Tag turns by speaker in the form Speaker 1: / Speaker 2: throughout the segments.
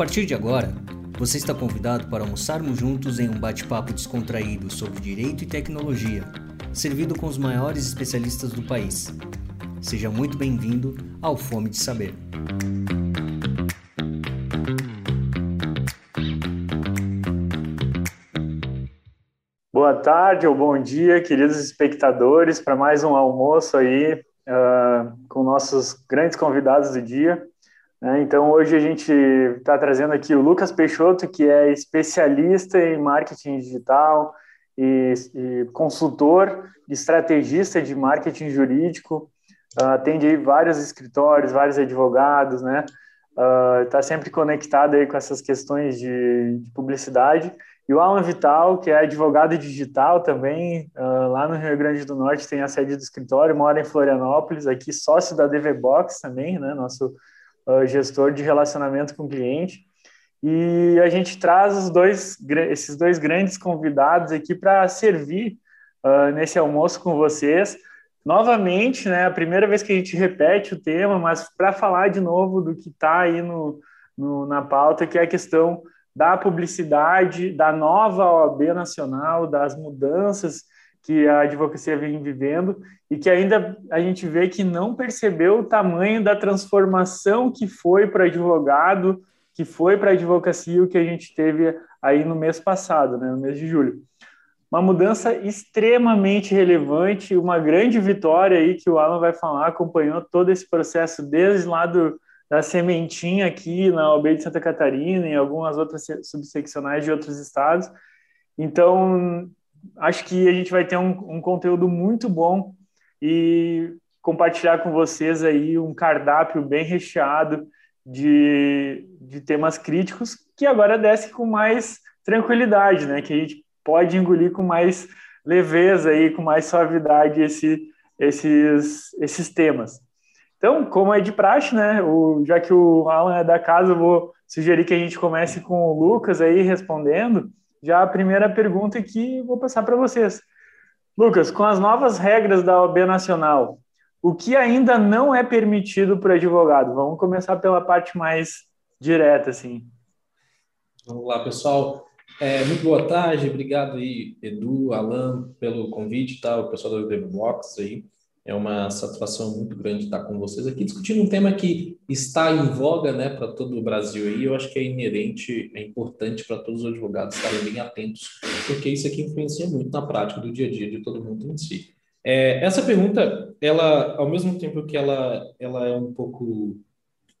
Speaker 1: partir de agora, você está convidado para almoçarmos juntos em um bate-papo descontraído sobre direito e tecnologia, servido com os maiores especialistas do país. Seja muito bem-vindo ao Fome de Saber.
Speaker 2: Boa tarde ou bom dia, queridos espectadores, para mais um almoço aí uh, com nossos grandes convidados do dia. Né? Então, hoje a gente está trazendo aqui o Lucas Peixoto, que é especialista em marketing digital e, e consultor, estrategista de marketing jurídico, uh, atende vários escritórios, vários advogados, né? Está uh, sempre conectado aí com essas questões de, de, publicidade. E o Alan Vital, que é advogado digital também, uh, lá no Rio Grande do Norte, tem a sede do escritório, mora em Florianópolis, aqui sócio da DV Box também, né? Nosso uh, gestor de relacionamento com cliente. E a gente traz os dois, esses dois grandes convidados aqui para servir uh, nesse almoço com vocês. Novamente, né, a primeira vez que a gente repete o tema, mas para falar de novo do que está aí no, no, na pauta, que é a questão da publicidade, da nova OAB nacional, das mudanças que a advocacia vem vivendo e que ainda a gente vê que não percebeu o tamanho da transformação que foi para advogado, que foi para a advocacia o que a gente teve aí no mês passado, né, no mês de julho. Uma mudança extremamente relevante, uma grande vitória aí que o Alan vai falar, acompanhou todo esse processo desde lá do, da sementinha aqui na OB de Santa Catarina e algumas outras subseccionais de outros estados. Então, acho que a gente vai ter um, um conteúdo muito bom e compartilhar com vocês aí um cardápio bem recheado de, de temas críticos que agora desce com mais tranquilidade, né? Que a gente pode engolir com mais leveza e com mais suavidade esse, esses, esses temas. Então, como é de praxe, né? O, já que o Alan é da casa, eu vou sugerir que a gente comece com o Lucas aí respondendo já a primeira pergunta que vou passar para vocês. Lucas, com as novas regras da OAB Nacional, o que ainda não é permitido para advogado? Vamos começar pela parte mais direta, assim.
Speaker 3: Vamos lá, pessoal. É, muito boa tarde, obrigado aí, Edu, Alan, pelo convite, tá? o pessoal do Box aí. É uma satisfação muito grande estar com vocês aqui discutindo um tema que está em voga, né, para todo o Brasil aí. Eu acho que é inerente, é importante para todos os advogados estarem bem atentos, porque isso aqui influencia muito na prática do dia a dia de todo mundo em si. É, essa pergunta, ela, ao mesmo tempo que ela, ela é um pouco,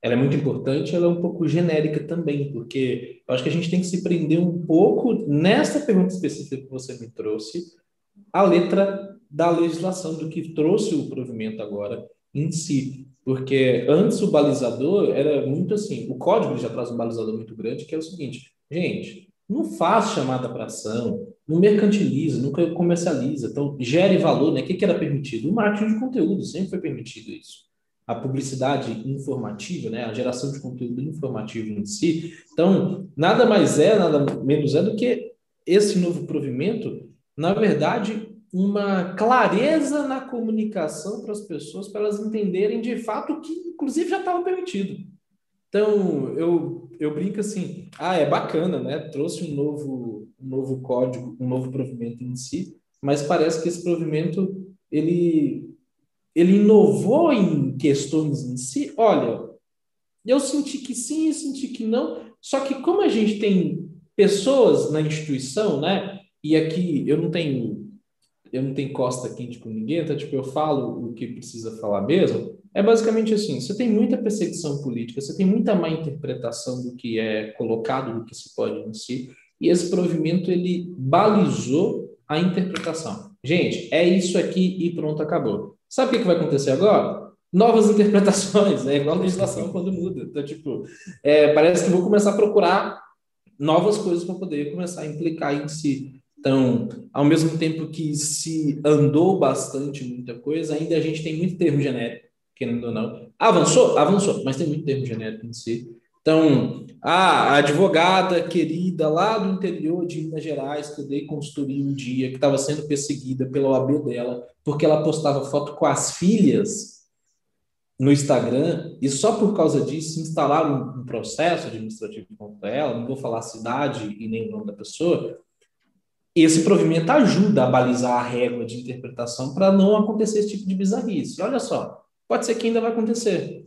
Speaker 3: ela é muito importante, ela é um pouco genérica também, porque eu acho que a gente tem que se prender um pouco nessa pergunta específica que você me trouxe, a letra da legislação, do que trouxe o provimento agora em si. Porque antes o balizador era muito assim, o código já traz um balizador muito grande, que é o seguinte, gente, não faz chamada para ação, não mercantiliza, nunca comercializa, então gere valor, né? O que, que era permitido? O marketing de conteúdo, sempre foi permitido isso. A publicidade informativa, né? A geração de conteúdo informativo em si. Então, nada mais é, nada menos é do que esse novo provimento, na verdade, uma clareza na comunicação para as pessoas, para elas entenderem de fato o que, inclusive, já estava permitido. Então, eu, eu brinco assim, ah, é bacana, né? Trouxe um novo, um novo código, um novo provimento em si, mas parece que esse provimento, ele, ele inovou em questões em si. Olha, eu senti que sim, eu senti que não, só que como a gente tem pessoas na instituição, né? E aqui eu não tenho eu não tenho costa quente com ninguém, então, tipo, eu falo o que precisa falar mesmo, é basicamente assim, você tem muita perseguição política, você tem muita má interpretação do que é colocado, do que se pode em si, e esse provimento, ele balizou a interpretação. Gente, é isso aqui e pronto, acabou. Sabe o que vai acontecer agora? Novas interpretações, é igual a legislação quando muda. Então, tipo, é, parece que vou começar a procurar novas coisas para poder começar a implicar em si. Então, ao mesmo tempo que se andou bastante muita coisa, ainda a gente tem muito termo genérico, querendo ou não. Avançou? Avançou, mas tem muito termo genérico em si. Então, a advogada querida lá do interior de Minas Gerais, que eu dei consultoria um dia, que estava sendo perseguida pela OAB dela, porque ela postava foto com as filhas, no Instagram e só por causa disso instalaram um, processo administrativo contra ela, não vou falar a cidade e nem o nome da pessoa, esse provimento ajuda a balizar a régua de interpretação para não acontecer esse tipo de bizarrice. Olha só, pode ser que ainda vai acontecer.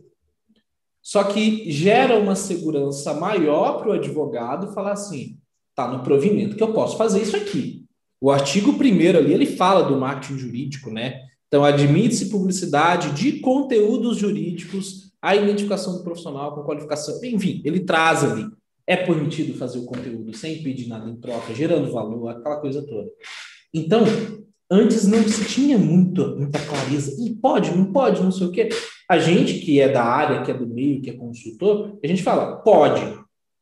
Speaker 3: Só que gera uma segurança maior para o advogado falar assim: tá no provimento que eu posso fazer isso aqui. O artigo primeiro ali ele fala do marketing jurídico, né? Então admite-se publicidade de conteúdos jurídicos, a identificação do profissional com qualificação, enfim, ele traz ali é permitido fazer o conteúdo sem pedir nada em troca, gerando valor, aquela coisa toda. Então, antes não se tinha muito, muita clareza. E pode, não pode, não sei o quê. A gente que é da área, que é do meio, que é consultor, a gente fala, pode.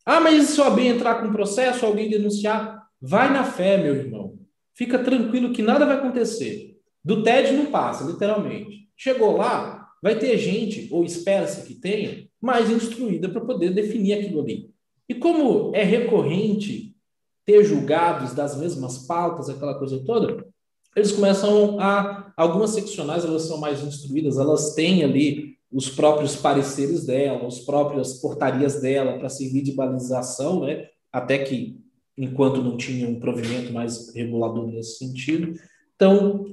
Speaker 3: Ah, mas se o AB entrar com processo, alguém denunciar, vai na fé, meu irmão. Fica tranquilo que nada vai acontecer. Do TED não passa, literalmente. Chegou lá, vai ter gente, ou espera-se que tenha, mais instruída para poder definir aquilo ali. E como é recorrente ter julgados das mesmas pautas, aquela coisa toda, eles começam a. Algumas seccionais elas são mais instruídas, elas têm ali os próprios pareceres dela, as próprias portarias dela para servir de balização, né? até que enquanto não tinha um provimento mais regulador nesse sentido. Então,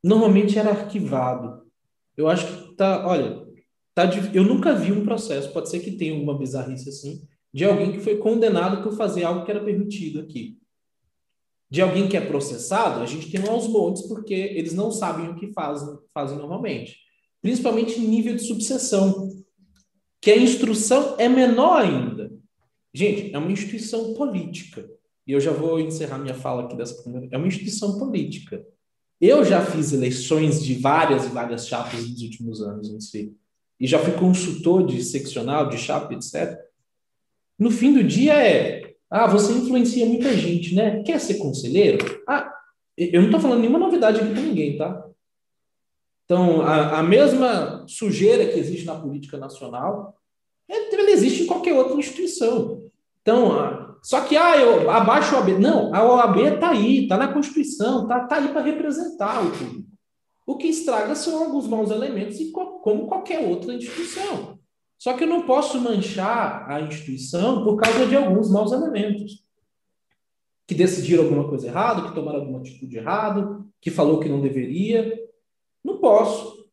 Speaker 3: normalmente era arquivado. Eu acho que tá, olha, tá, eu nunca vi um processo, pode ser que tenha alguma bizarrice assim, de alguém que foi condenado por fazer algo que era permitido aqui. De alguém que é processado, a gente tem aos montes, porque eles não sabem o que fazem, fazem normalmente. Principalmente em nível de subseção, que a instrução é menor ainda. Gente, é uma instituição política. E eu já vou encerrar minha fala aqui dessa primeira. É uma instituição política. Eu já fiz eleições de várias e várias chapas nos últimos anos em si. E já fui consultor de seccional, de chapa, etc. No fim do dia é, ah, você influencia muita gente, né? Quer ser conselheiro? Ah, eu não estou falando nenhuma novidade aqui para ninguém, tá? Então, a, a, mesma sujeira que existe na política nacional, é, ela existe em qualquer outra instituição. Então, só que, ah, eu abaixo o OAB. Não, a OAB está aí, está na Constituição, está tá aí para representar o público. O que estraga são alguns maus elementos, como qualquer outra instituição. Só que eu não posso manchar a instituição por causa de alguns maus elementos. Que decidiram alguma coisa errada, que tomaram alguma atitude errada, que falou que não deveria. Não posso.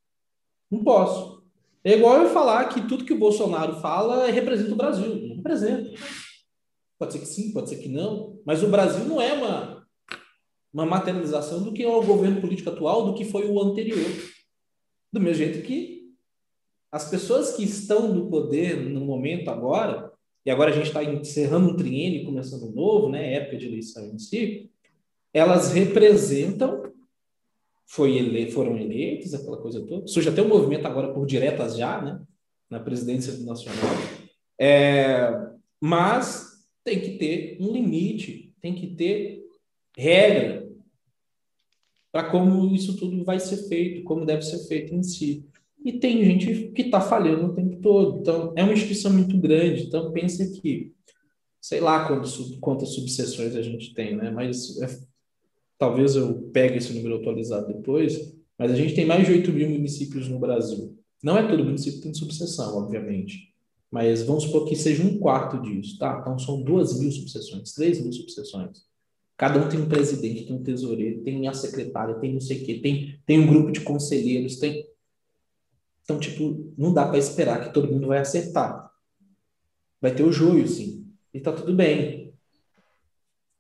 Speaker 3: Não posso. É igual eu falar que tudo que o Bolsonaro fala representa o Brasil. Não representa. Pode ser que sim, pode ser que não. Mas o Brasil não é uma, uma materialização do que é o governo político atual, do que foi o anterior. Do mesmo jeito que as pessoas que estão no poder no momento agora, e agora a gente está encerrando um triênio, começando um novo, né, época de eleição em si, elas representam, foi ele, foram eleitos, aquela coisa toda. Surge até um movimento agora por diretas já, né, na presidência do Nacional. É, mas tem que ter um limite, tem que ter regra para como isso tudo vai ser feito, como deve ser feito em si. E tem gente que está falhando o tempo todo. Então, é uma instituição muito grande. Então, pense que, sei lá quantas, quantas subseções a gente tem, né? Mas é, talvez eu pegue esse número atualizado depois. Mas a gente tem mais de 8 mil municípios no Brasil. Não é todo município que tem subseção, obviamente. Mas vamos supor que seja um quarto disso, tá? Então, são 2 mil subseções, 3 mil subseções. Cada um tem um presidente, tem um tesoureiro, tem a secretária, tem não sei o quê, tem, tem um grupo de conselheiros, tem então, tipo, não dá para esperar que todo mundo vai acertar. Vai ter o joio, sim. E tá tudo bem.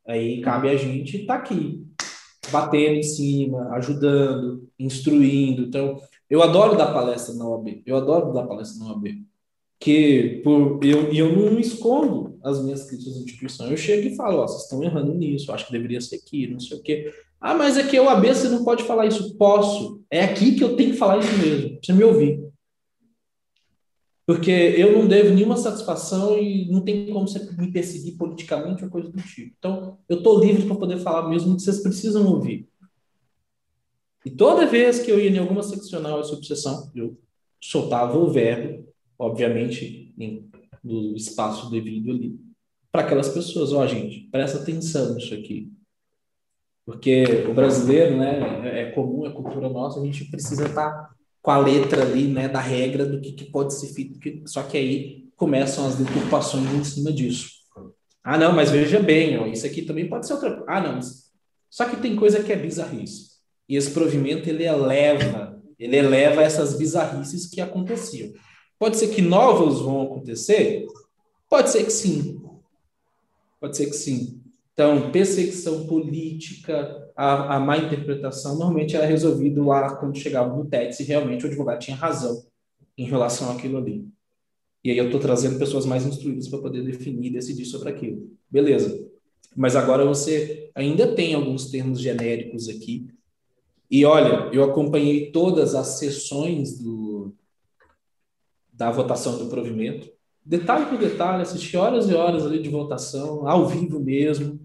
Speaker 3: Aí cabe a gente estar tá aqui, batendo em cima, ajudando, instruindo. Então, eu adoro dar palestra na OAB. Eu adoro dar palestra na OAB. Que por, eu, eu não escondo as minhas críticas à instituição. Eu chego e falo, ó, vocês estão errando nisso, acho que deveria ser aqui, não sei o quê. Ah, mas é o AB, você não pode falar isso. Posso. É aqui que eu tenho que falar isso mesmo. Você me ouvir. Porque eu não devo nenhuma satisfação e não tem como você me perseguir politicamente ou coisa do tipo. Então, eu estou livre para poder falar mesmo que vocês precisam ouvir. E toda vez que eu ia em alguma seccional ou subseção, eu soltava o verbo, obviamente, no espaço devido ali, para aquelas pessoas. Ó, oh, gente, presta atenção nisso aqui. Porque o brasileiro, né, é comum, é cultura nossa, a gente precisa estar tá com a letra ali, né, da regra do que, que pode ser feito, só que aí começam as deturpações em cima disso. Ah, não, mas veja bem, ó, isso aqui também pode ser outra. Ah, não, mas... só que tem coisa que é bizarrice. E esse provimento ele eleva, ele eleva essas bizarrices que aconteciam. Pode ser que novos vão acontecer? Pode ser que sim. Pode ser que sim. Então, perseguição política, a, a má interpretação, normalmente era resolvido lá quando chegava no TED, se realmente o advogado tinha razão em relação àquilo ali. E aí eu estou trazendo pessoas mais instruídas para poder definir e decidir sobre aquilo. Beleza. Mas agora você ainda tem alguns termos genéricos aqui. E olha, eu acompanhei todas as sessões do, da votação do provimento detalhe por detalhe, assisti horas e horas ali de votação, ao vivo mesmo,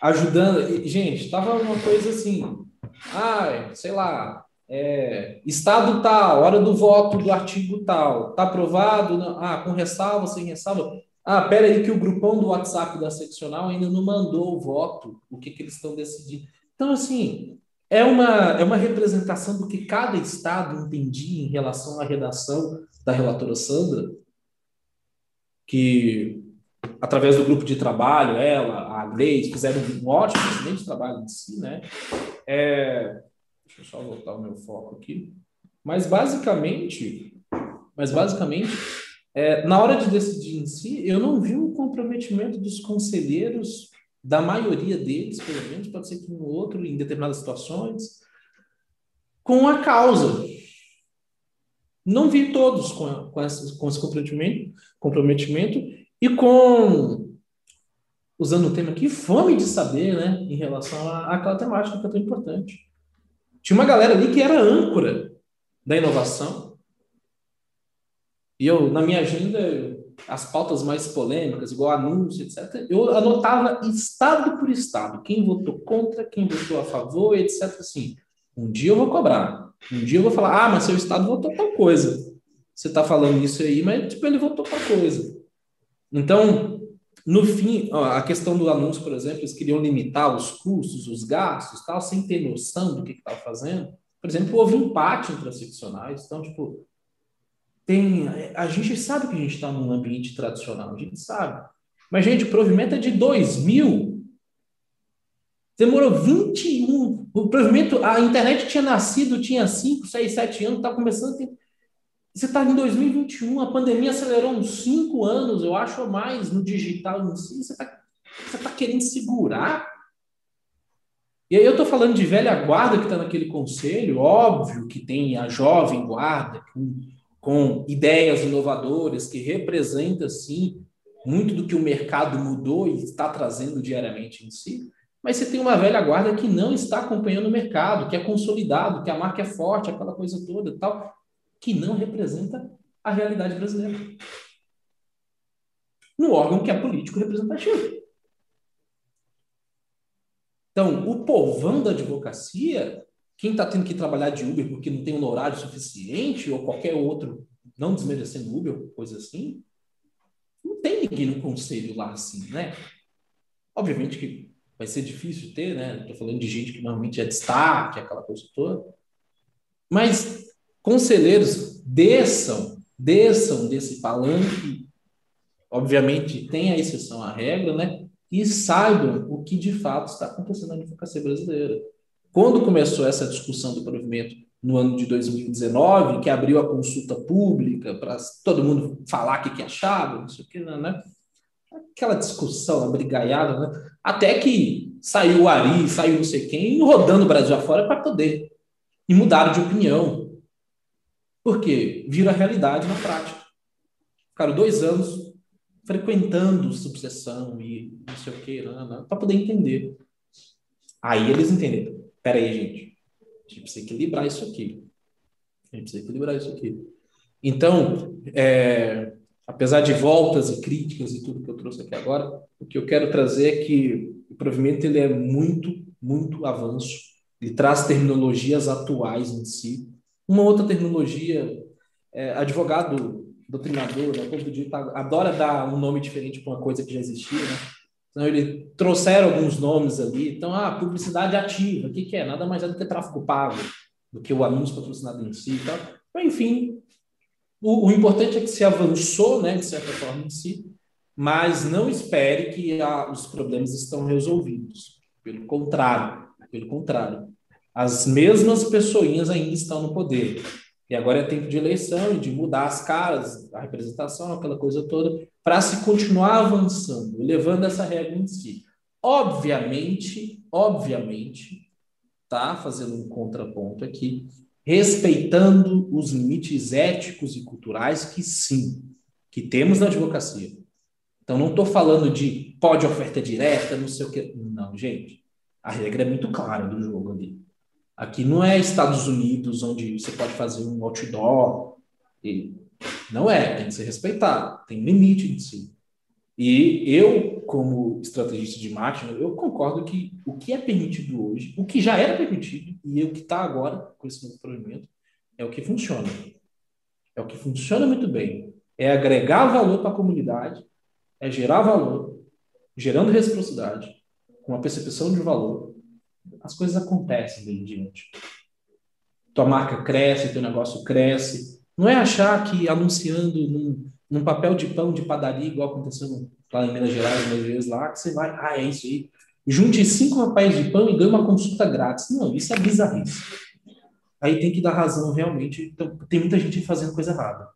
Speaker 3: ajudando. Gente, estava uma coisa assim, ah, sei lá, é, estado tal, hora do voto do artigo tal, tá aprovado? Não, ah, com ressalva, sem ressalva. Ah, pera aí que o grupão do WhatsApp da seccional ainda não mandou o voto, o que, que eles estão decidindo. Então, assim, é uma, é uma representação do que cada estado entendia em relação à redação da relatora Sandra, que através do grupo de trabalho, ela, a Gleide, fizeram um ótimo, excelente trabalho em si, né? É, deixa eu só voltar o meu foco aqui. Mas basicamente, mas basicamente, é, na hora de decidir em si, eu não vi um comprometimento dos conselheiros, da maioria deles, pelo menos, pode ser que um outro, em determinadas situações, com a causa. Não vi todos com, com, esse, com esse comprometimento, comprometimento e com, usando o tema aqui, fome de saber, né, em relação àquela temática que é tão importante. Tinha uma galera ali que era âncora da inovação. E eu, na minha agenda, as pautas mais polêmicas, igual anúncio, etc., eu anotava estado por estado, quem votou contra, quem votou a favor, etc. Assim, um dia eu vou cobrar. Um dia eu vou falar, ah, mas seu estado votou tal coisa. Você está falando isso aí, mas tipo, ele votou tal coisa. Então, no fim, a questão do anúncio, por exemplo, eles queriam limitar os custos, os gastos, tal, sem ter noção do que estava fazendo. Por exemplo, houve empate entre as seccionais. Então, tipo, tem, a gente sabe que a gente está num ambiente tradicional, a gente sabe. Mas, gente, o provimento é de 2000. Demorou 21 o provimento, a internet tinha nascido, tinha 5, 6, 7 anos, está começando ter... Você está em 2021, a pandemia acelerou uns 5 anos, eu acho, ou mais, no digital em si. Você está você tá querendo segurar? E aí eu estou falando de velha guarda que está naquele conselho, óbvio que tem a jovem guarda, com, com ideias inovadoras, que representa, sim, muito do que o mercado mudou e está trazendo diariamente em si. Mas você tem uma velha guarda que não está acompanhando o mercado, que é consolidado, que a marca é forte, aquela coisa toda tal, que não representa a realidade brasileira. No órgão que é político representativo. Então, o povão da advocacia, quem está tendo que trabalhar de Uber porque não tem um horário suficiente, ou qualquer outro, não desmerecendo Uber, coisa assim, não tem ninguém no conselho lá assim, né? Obviamente que vai ser difícil ter, né? Estou falando de gente que normalmente é destaque, aquela coisa toda. Mas conselheiros desçam, desçam desse palanque, obviamente tem a exceção à regra, né? E saibam o que de fato está acontecendo na advocacia brasileira. Quando começou essa discussão do provimento no ano de 2019, que abriu a consulta pública para todo mundo falar o que, que achava, não sei o que, né? Aquela discussão, a brigaiada, né? até que saiu o Ari, saiu não sei quem, rodando o Brasil afora para poder. E mudaram de opinião. Por quê? Viram a realidade na prática. Ficaram dois anos frequentando subseção e não sei o que, né, né para poder entender. Aí eles entenderam. Peraí, gente. A gente precisa equilibrar isso aqui. A gente precisa equilibrar isso aqui. Então, é, apesar de voltas e críticas e tudo que eu trouxe aqui agora, o que eu quero trazer é que o provimento ele é muito, muito avanço. Ele traz terminologias atuais em si. Uma outra terminologia, é, advogado, doutrinador, né, o povo do direito adora dar um nome diferente para uma coisa que já existia, né? Então, ele trouxeram alguns nomes ali. Então, ah, publicidade ativa, o que, que é? Nada mais é do que tráfego pago. do que o anúncio patrocinado em si e tal. Enfim, o, o, importante é que se avançou, né, de certa forma em si, mas não espere que a, os problemas estão resolvidos. Pelo contrário, pelo contrário. As mesmas pessoinhas ainda estão no poder. E agora é tempo de eleição e de mudar as caras, a representação, aquela coisa toda, para se continuar avançando, levando essa regra em si. Obviamente, obviamente, tá fazendo um contraponto aqui, respeitando os limites éticos e culturais que sim, que temos na advocacia. Então não estou falando de pode oferta direta, não sei o que. Não, gente. A regra é muito clara do jogo ali. Aqui não é Estados Unidos, onde você pode fazer um outdoor. E não é, tem que ser respeitado, tem limite em si. E eu, como estrategista de marketing, eu concordo que o que é permitido hoje, o que já era permitido e o que está agora com esse novo provimento, é o que funciona. É o que funciona muito bem. É agregar valor para a comunidade, é gerar valor, gerando reciprocidade, com a percepção de valor, as coisas acontecem daí em diante. Tua marca cresce, teu negócio cresce. Não é achar que anunciando num, num papel de pão de padaria, igual aconteceu lá em Minas Gerais, uma vez lá, que você vai, ah, é isso aí. Junte cinco papéis de pão e ganhe uma consulta grátis. Não, isso é bizarrice. Aí tem que dar razão realmente. Então, tem muita gente fazendo coisa errada.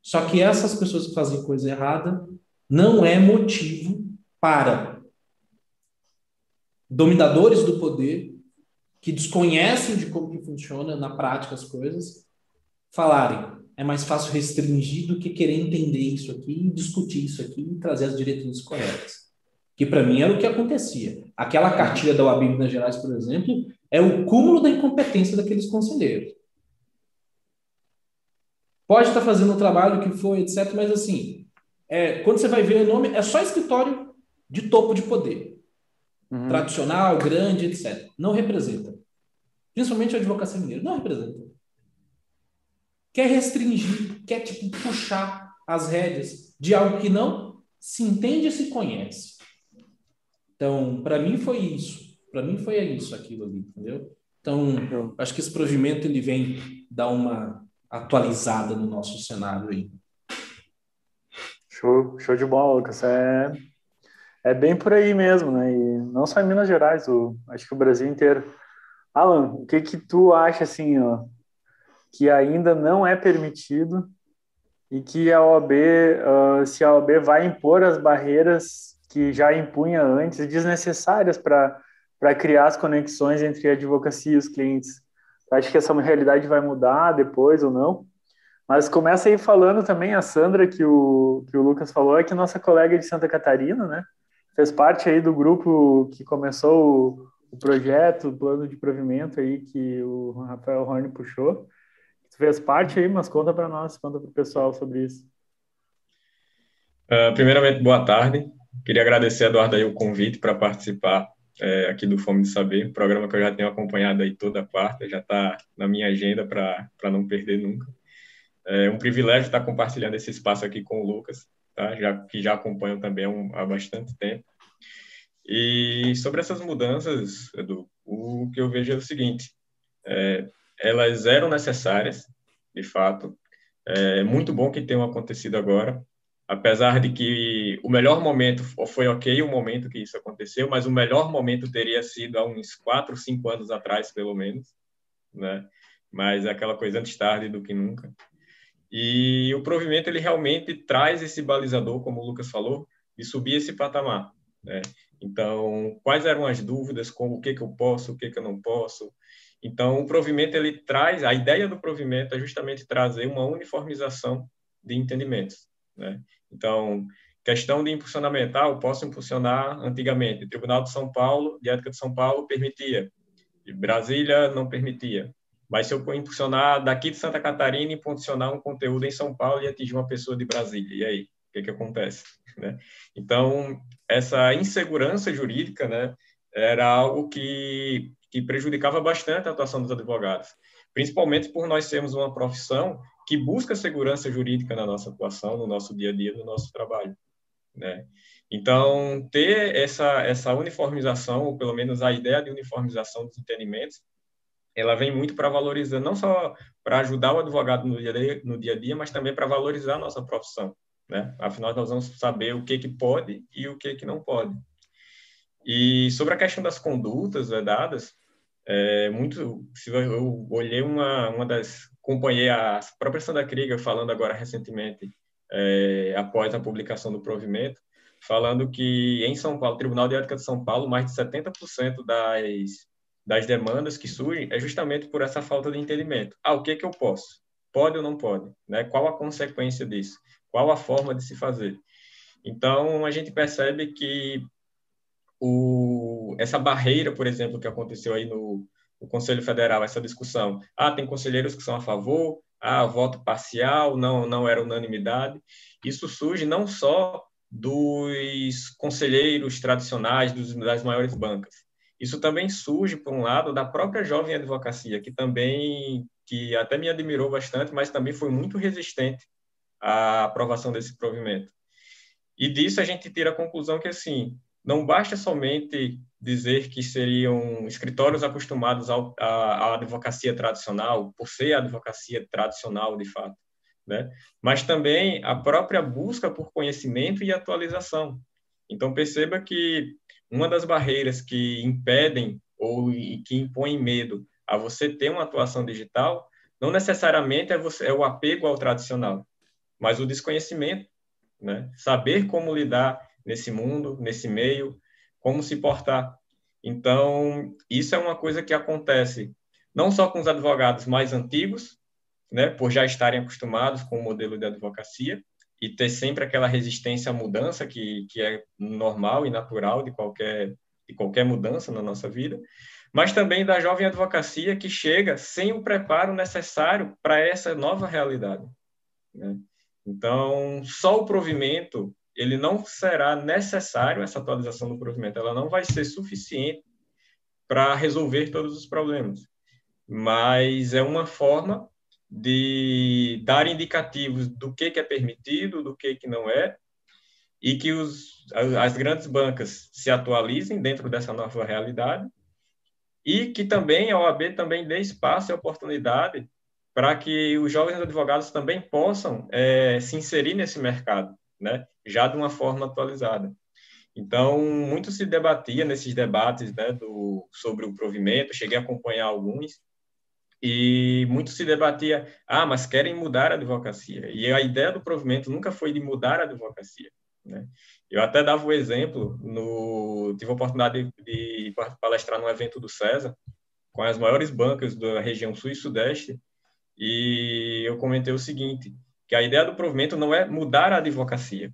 Speaker 3: Só que essas pessoas que fazem coisa errada não é motivo para dominadores do poder que desconhecem de como que funciona na prática as coisas falarem é mais fácil restringir do que querer entender isso aqui, discutir isso aqui e trazer as diretrizes corretas. Que para mim era o que acontecia. Aquela cartilha da OAB Minas Gerais, por exemplo, é o cúmulo da incompetência daqueles conselheiros. Pode estar fazendo o trabalho que foi, etc., mas assim, é, quando você vai ver o nome, é só escritório de topo de poder uhum. tradicional, grande, etc. Não representa. Principalmente a advocacia mineira. Não representa. Quer restringir, quer tipo, puxar as rédeas de algo que não se entende e se conhece. Então, para mim foi isso. Para mim foi isso, aquilo ali, entendeu? Então, acho que esse provimento ele vem dar uma atualizada no nosso cenário aí.
Speaker 2: Show, show de bola, Lucas. É, é bem por aí mesmo, né? E não só em Minas Gerais, o, acho que o Brasil inteiro. Alan, o que que tu acha assim, ó, que ainda não é permitido e que a OAB, uh, se a OAB vai impor as barreiras que já impunha antes, desnecessárias para para criar as conexões entre a advocacia e os clientes. Acho que essa realidade vai mudar depois ou não. Mas começa aí falando também a Sandra, que o, que o Lucas falou, é que nossa colega de Santa Catarina, né? fez parte aí do grupo que começou o, o projeto, o plano de provimento aí que o Rafael Horne puxou. Tu fez parte aí, mas conta para nós, conta para o pessoal sobre isso.
Speaker 4: Uh, primeiramente, boa tarde. Queria agradecer, Eduardo, aí o convite para participar é, aqui do Fome de Saber, programa que eu já tenho acompanhado aí toda quarta, já está na minha agenda para não perder nunca. É um privilégio estar compartilhando esse espaço aqui com o Lucas tá? já, que já acompanham também há, um, há bastante tempo. E sobre essas mudanças, Edu, o que eu vejo é o seguinte: é, elas eram necessárias, de fato. É muito bom que tenham acontecido agora, apesar de que o melhor momento foi ok o momento que isso aconteceu, mas o melhor momento teria sido há uns quatro, cinco anos atrás, pelo menos, né? Mas é aquela coisa antes tarde do que nunca. E o provimento ele realmente traz esse balizador, como o Lucas falou, de subir esse patamar. Né? Então, quais eram as dúvidas, como o que que eu posso, o que que eu não posso? Então, o provimento ele traz, a ideia do provimento é justamente trazer uma uniformização de entendimentos. Né? Então, questão de impulsionamento, ah, eu posso impulsionar antigamente. O Tribunal de São Paulo, de Ética de São Paulo, permitia. Brasília não permitia. Mas se eu impulsionar daqui de Santa Catarina e impulsionar um conteúdo em São Paulo e atingir uma pessoa de Brasília, e aí? O que, que acontece? Né? Então, essa insegurança jurídica né, era algo que, que prejudicava bastante a atuação dos advogados, principalmente por nós sermos uma profissão que busca segurança jurídica na nossa atuação, no nosso dia a dia, no nosso trabalho. Né? Então, ter essa, essa uniformização, ou pelo menos a ideia de uniformização dos entendimentos, ela vem muito para valorizar, não só para ajudar o advogado no dia, dia, no dia a dia, mas também para valorizar a nossa profissão. Né? Afinal, nós vamos saber o que, que pode e o que, que não pode. E sobre a questão das condutas vedadas, é muito. Eu olhei uma, uma das. Acompanhei a própria Sandra Krieger falando agora recentemente, é, após a publicação do provimento, falando que em São Paulo, Tribunal de Ética de São Paulo, mais de 70% das, das demandas que surgem é justamente por essa falta de entendimento. Ah, o que, que eu posso? Pode ou não pode? Né? Qual a consequência disso? Qual a forma de se fazer? Então, a gente percebe que o, essa barreira, por exemplo, que aconteceu aí no, no Conselho Federal, essa discussão. Ah, tem conselheiros que são a favor, ah, voto parcial, não, não era unanimidade. Isso surge não só dos conselheiros tradicionais dos, das maiores bancas. Isso também surge, por um lado, da própria jovem advocacia, que também, que até me admirou bastante, mas também foi muito resistente à aprovação desse provimento. E disso a gente tira a conclusão que, assim, não basta somente dizer que seriam escritórios acostumados à advocacia tradicional, por ser a advocacia tradicional de fato, né? mas também a própria busca por conhecimento e atualização. Então, perceba que uma das barreiras que impedem ou que impõem medo a você ter uma atuação digital não necessariamente é, você, é o apego ao tradicional, mas o desconhecimento, né? saber como lidar nesse mundo, nesse meio, como se portar. Então, isso é uma coisa que acontece não só com os advogados mais antigos, né, por já estarem acostumados com o modelo de advocacia e ter sempre aquela resistência à mudança que, que é normal e natural de qualquer, de qualquer mudança na nossa vida, mas também da jovem advocacia que chega sem o preparo necessário para essa nova realidade. Né? Então, só o provimento ele não será necessário essa atualização do provimento, ela não vai ser suficiente para resolver todos os problemas, mas é uma forma de dar indicativos do que, que é permitido, do que, que não é, e que os, as grandes bancas se atualizem dentro dessa nova realidade, e que também a OAB também dê espaço e oportunidade para que os jovens advogados também possam é, se inserir nesse mercado né, já de uma forma atualizada. Então, muito se debatia nesses debates né, do, sobre o provimento, cheguei a acompanhar alguns, e muito se debatia, ah, mas querem mudar a advocacia. E a ideia do provimento nunca foi de mudar a advocacia. Né? Eu até dava o exemplo, no, tive a oportunidade de, de palestrar num evento do César, com as maiores bancas da região sul e sudeste, e eu comentei o seguinte, que a ideia do provimento não é mudar a advocacia,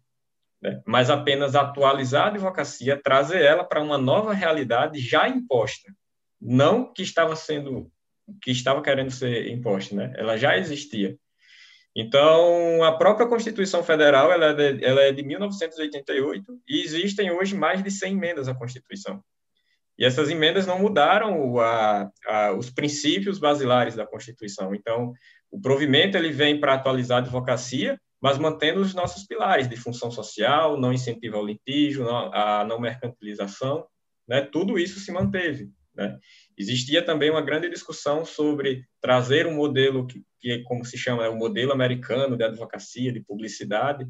Speaker 4: né? mas apenas atualizar a advocacia, trazer ela para uma nova realidade já imposta, não que estava sendo que estava querendo ser imposta, né? Ela já existia. Então, a própria Constituição Federal ela é, de, ela é de 1988 e existem hoje mais de 100 emendas à Constituição. E essas emendas não mudaram a, a, os princípios basilares da Constituição. Então, o provimento ele vem para atualizar a advocacia, mas mantendo os nossos pilares de função social, não incentivo ao litígio, a não mercantilização, né? Tudo isso se manteve, né? Existia também uma grande discussão sobre trazer um modelo que, que é como se chama, é o modelo americano de advocacia, de publicidade,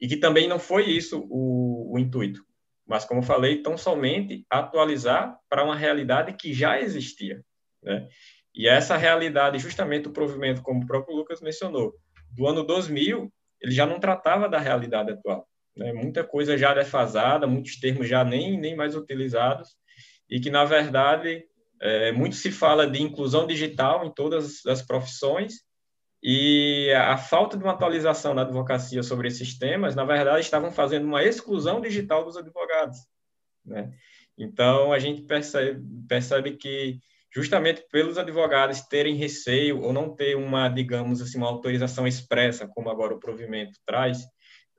Speaker 4: e que também não foi isso o, o intuito, mas como falei, tão somente atualizar para uma realidade que já existia, né? E essa realidade, justamente o provimento, como o próprio Lucas mencionou, do ano 2000, ele já não tratava da realidade atual. Né? Muita coisa já defasada, muitos termos já nem, nem mais utilizados, e que, na verdade, é, muito se fala de inclusão digital em todas as profissões, e a falta de uma atualização da advocacia sobre esses temas, na verdade, estavam fazendo uma exclusão digital dos advogados. Né? Então, a gente percebe, percebe que justamente pelos advogados terem receio ou não ter uma, digamos assim, uma autorização expressa, como agora o provimento traz,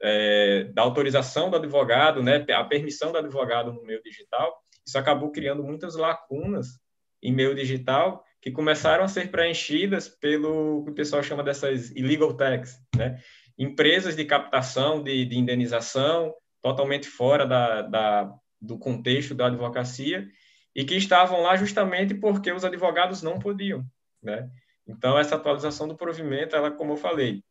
Speaker 4: é, da autorização do advogado, né, a permissão do advogado no meio digital, isso acabou criando muitas lacunas em meio digital que começaram a ser preenchidas pelo que o pessoal chama dessas illegal tax, né? Empresas de captação de, de indenização totalmente fora da, da, do contexto da advocacia e que estavam lá justamente porque os advogados não podiam, né? Então, essa atualização do provimento, ela, como eu falei,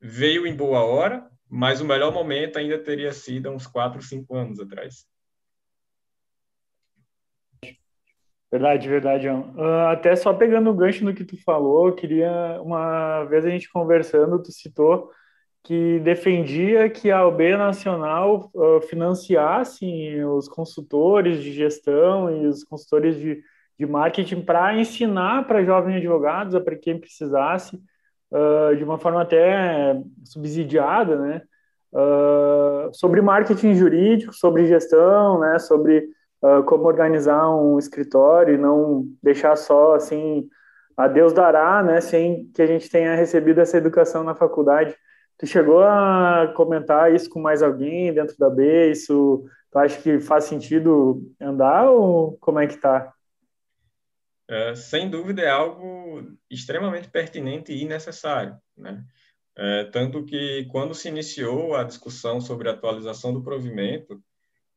Speaker 4: veio em boa hora, mas o melhor momento ainda teria sido uns quatro, cinco anos atrás.
Speaker 2: Verdade, verdade, Uh, até só pegando o gancho no que tu falou, queria uma vez a gente conversando, tu citou que defendia que a OB Nacional uh, financiasse os consultores de gestão e os consultores de, de marketing para ensinar para jovens advogados, para quem precisasse, uh, de uma forma até subsidiada, né, uh, sobre marketing jurídico, sobre gestão, né, sobre como organizar um escritório e não deixar só assim a Deus dará, né, sem que a gente tenha recebido essa educação na faculdade. Tu chegou a comentar isso com mais alguém dentro da B? Isso tu acha que faz sentido andar ou como é que tá?
Speaker 4: É, sem dúvida é algo extremamente pertinente e necessário, né? É, tanto que quando se iniciou a discussão sobre a atualização do provimento,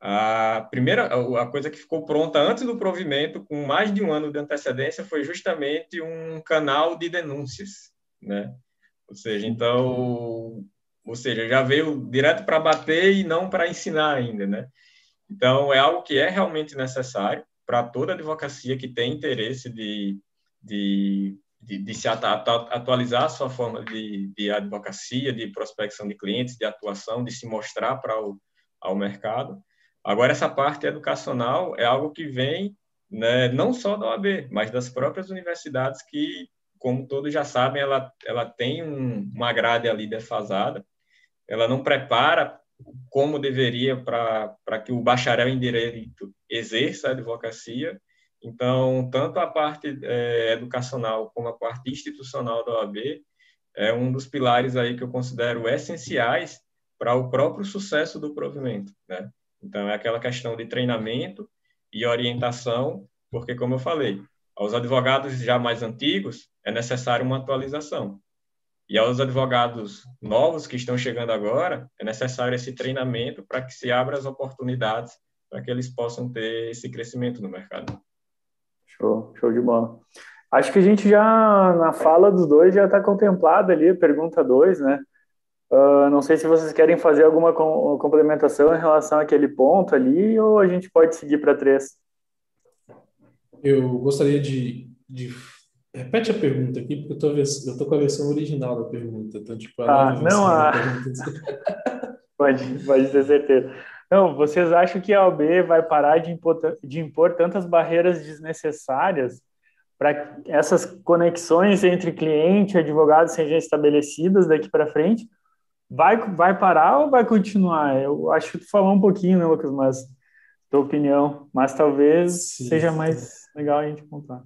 Speaker 4: a primeira a coisa que ficou pronta antes do provimento, com mais de um ano de antecedência, foi justamente um canal de denúncias, né? Ou seja, então, ou seja, já veio direto para bater e não para ensinar ainda, né? Então, é algo que é realmente necessário para toda advocacia que tem interesse de, de, de, de se atualizar a sua forma de, de advocacia, de prospecção de clientes, de atuação, de se mostrar para o ao mercado. Agora, essa parte educacional é algo que vem né, não só da OAB, mas das próprias universidades que como todos já sabem, ela, ela tem um, uma grade ali defasada, ela não prepara como deveria para que o bacharel em direito exerça a advocacia. Então, tanto a parte é, educacional como a parte institucional da OAB é um dos pilares aí que eu considero essenciais para o próprio sucesso do provimento, né? Então, é aquela questão de treinamento e orientação, porque, como eu falei, aos advogados já mais antigos, é necessário uma atualização. E aos advogados novos que estão chegando agora, é necessário esse treinamento para que se abra as oportunidades para que eles possam ter esse crescimento no mercado.
Speaker 2: Show, show de bola. Acho que a gente já, na fala dos dois, já está contemplado ali, pergunta dois, né? Uh, não sei se vocês querem fazer alguma complementação em relação àquele ponto ali, ou a gente pode seguir para três.
Speaker 3: Eu gostaria de, de... Repete a pergunta aqui, porque eu tô com a versão original da pergunta. Então, tipo,
Speaker 2: a ah, não, a... pode, pode ter certeza. Não, vocês acham que a OB vai parar de impor, de impor tantas barreiras desnecessárias para essas conexões entre cliente e advogado sejam estabelecidas daqui para frente? Vai, vai parar ou vai continuar? Eu acho que tu falou um pouquinho, né, Lucas, mas tua opinião, mas talvez Sim. seja mais legal a gente contar.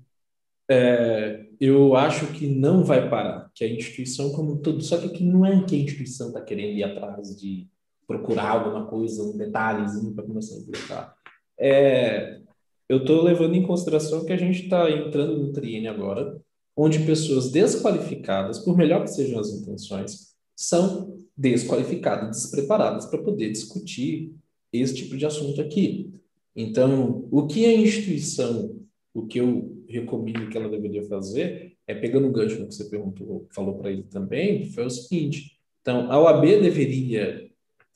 Speaker 3: É, eu acho que não vai parar, que a instituição como tudo, só que aqui não é que a instituição está querendo ir atrás de procurar alguma coisa, um detalhezinho para começar a implementar. É, eu estou levando em consideração que a gente está entrando no triênio agora, onde pessoas desqualificadas, por melhor que sejam as intenções, são desqualificadas, despreparadas para poder discutir esse tipo de assunto aqui. Então, o que a instituição, o que eu recomendo que ela deveria fazer, é pegando o gancho no que você perguntou, falou para ele também, foi o seguinte: então, a OAB deveria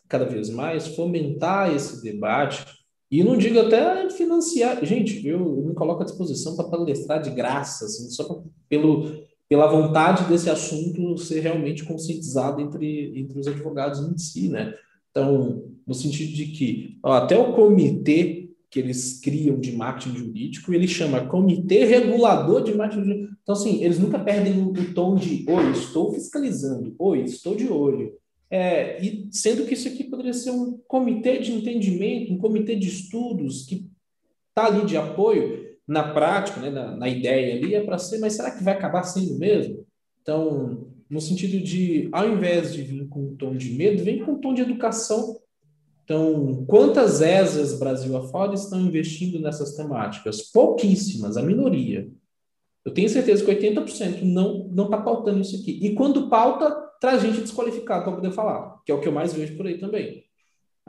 Speaker 3: cada vez mais fomentar esse debate e não digo até financiar. Gente, eu me coloco à disposição para palestrar de graça, assim, só pra, pelo, pela vontade desse assunto ser realmente conscientizado entre, entre os advogados em si, né? Então, no sentido de que ó, até o comitê que eles criam de marketing jurídico, ele chama Comitê Regulador de Marketing Jurídico. Então, assim, eles nunca perdem o, tom de oi, estou fiscalizando, oi, estou de olho. É, e sendo que isso aqui poderia ser um comitê de entendimento, um comitê de estudos que está ali de apoio na prática, né, na, na ideia ali, é para ser, mas será que vai acabar sendo mesmo? Então, no sentido de, ao invés de vir com um tom de medo, vem com um tom de educação. Então, quantas ESAs Brasil afora estão investindo nessas temáticas? Pouquíssimas, a minoria. Eu tenho certeza que 80% não não está pautando isso aqui. E quando pauta, traz gente desqualificada para poder falar, que é o que eu mais vejo por aí também.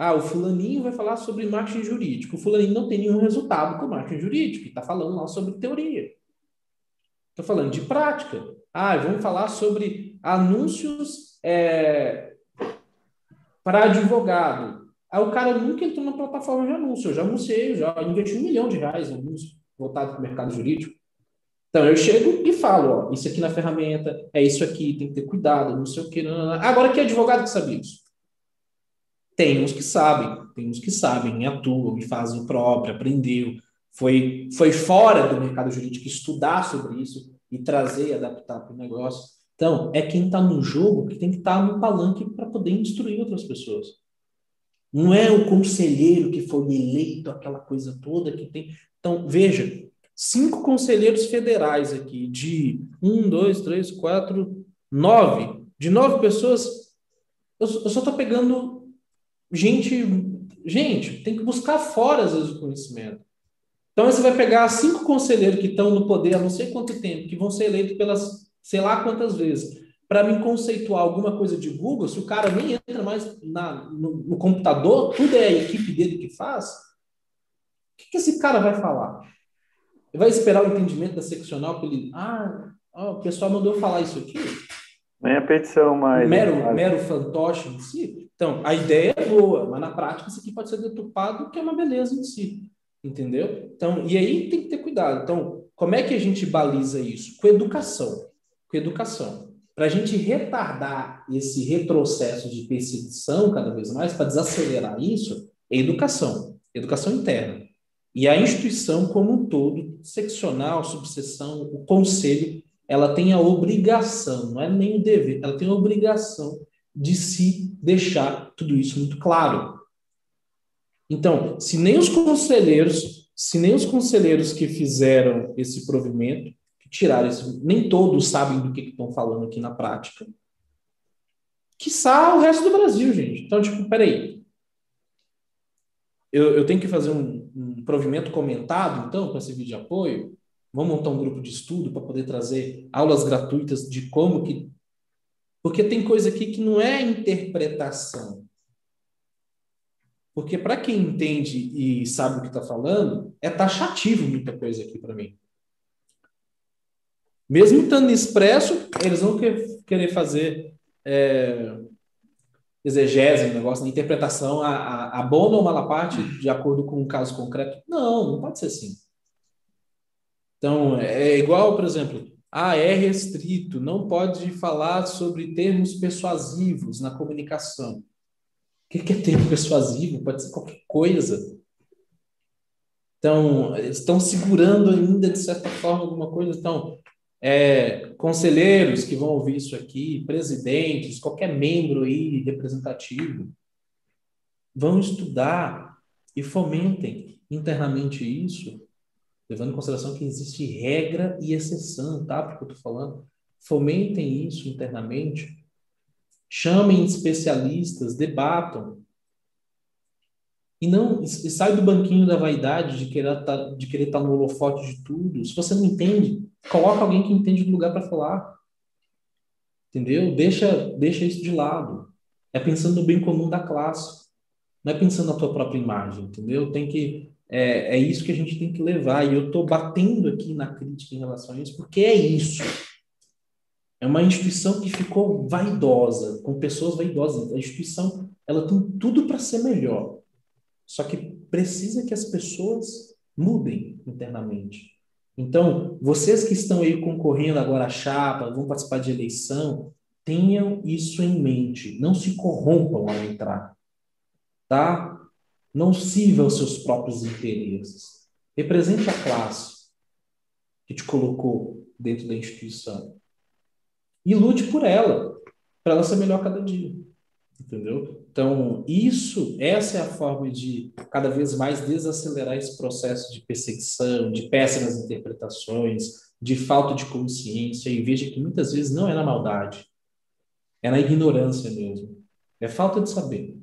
Speaker 3: Ah, o fulaninho vai falar sobre marketing jurídico. O fulaninho não tem nenhum resultado com marketing jurídico, está falando lá sobre teoria. Estou falando de prática. Ah, vamos falar sobre anúncios é, para advogado. Aí o cara nunca entrou na plataforma de anúncio. Eu já anunciei, já investi um milhão de reais em anúncios voltados para o mercado jurídico. Então eu chego e falo, ó, isso aqui na ferramenta, é isso aqui, tem que ter cuidado, não sei o que. Não, não, não. Agora que advogado que sabe isso? Tem uns que sabem, tem uns que sabem, atuam e fazem o próprio, aprendeu, foi, foi fora do mercado jurídico estudar sobre isso e trazer e adaptar para o negócio. Então, é quem está no jogo que tem que estar tá no palanque para poder instruir outras pessoas. Não é o conselheiro que foi eleito, aquela coisa toda que tem. Então, veja, cinco conselheiros federais aqui, de um, dois, três, quatro, nove. De nove pessoas, eu, eu só estou pegando gente, gente, tem que buscar fora, às vezes, o conhecimento. Então, você vai pegar cinco conselheiros que estão no poder há não sei quanto tempo, que vão ser eleitos pelas sei lá quantas vezes, para me conceituar alguma coisa de Google, se o cara nem entra mais na, no, no computador, tudo é a equipe dele que faz, o que, que esse cara vai falar? Ele vai esperar o entendimento da seccional para ele. Ah, o pessoal mandou falar isso aqui.
Speaker 2: Nem a petição mais.
Speaker 3: Mero, mero fantoche em si. Então, a ideia é boa, mas na prática isso aqui pode ser deturpado, que é uma beleza em si. Entendeu? Então, e aí tem que ter cuidado. Então, como é que a gente baliza isso? Com educação. Com educação. Para a gente retardar esse retrocesso de perseguição cada vez mais, para desacelerar isso, é educação. Educação interna. E a instituição como um todo, seccional, subseção, o conselho, ela tem a obrigação, não é nem o dever, ela tem a obrigação de se deixar tudo isso muito claro. Então, se nem os conselheiros, se nem os conselheiros que fizeram esse provimento, que tiraram esse, nem todos sabem do que, estão falando aqui na prática, que o resto do Brasil, gente. Então, tipo, peraí. Eu, eu tenho que fazer um, um provimento comentado, então, para esse vídeo de apoio? Vamos montar um grupo de estudo para poder trazer aulas gratuitas de como que. Porque tem coisa aqui que não é interpretação. Porque para quem entende e sabe o que está falando, é taxativo muita coisa aqui para mim. Mesmo estando expresso, eles vão querer fazer é, exegese, negócio, na interpretação, a, a, a ou mala parte de acordo com um caso concreto. Não, não pode ser assim. Então, é igual, por exemplo, ah, é restrito, não pode falar sobre termos persuasivos na comunicação. O que é termo persuasivo? Pode ser qualquer coisa. Então, estão segurando ainda, de certa forma, alguma coisa. Então, é, conselheiros que vão ouvir isso aqui, presidentes, qualquer membro aí representativo, vão estudar e fomentem internamente isso levando em consideração que existe regra e exceção, tá? Porque eu estou falando. Fomentem isso internamente, chamem especialistas, debatam. E não e sai do banquinho da vaidade de querer tá, de querer estar tá no holofote de tudo. Se você não entende, coloca alguém que entende do lugar para falar. Entendeu? Deixa, deixa isso de lado. É pensando no bem comum da classe. Não é pensando na tua própria imagem, entendeu? Tem que é, é isso que a gente tem que levar. E eu estou batendo aqui na crítica em relação a isso, porque é isso. É uma instituição que ficou vaidosa, com pessoas vaidosas. A instituição ela tem tudo para ser melhor. Só que precisa que as pessoas mudem internamente. Então, vocês que estão aí concorrendo agora à chapa, vão participar de eleição, tenham isso em mente. Não se corrompam ao entrar. Tá? Não sirva aos seus próprios interesses. Represente a classe que te colocou dentro da instituição. E lute por ela, para ela ser melhor cada dia. Entendeu? Então, isso, essa é a forma de cada vez mais desacelerar esse processo de perseguição, de péssimas interpretações, de falta de consciência. E veja que muitas vezes não é na maldade, é na ignorância mesmo. É falta de saber.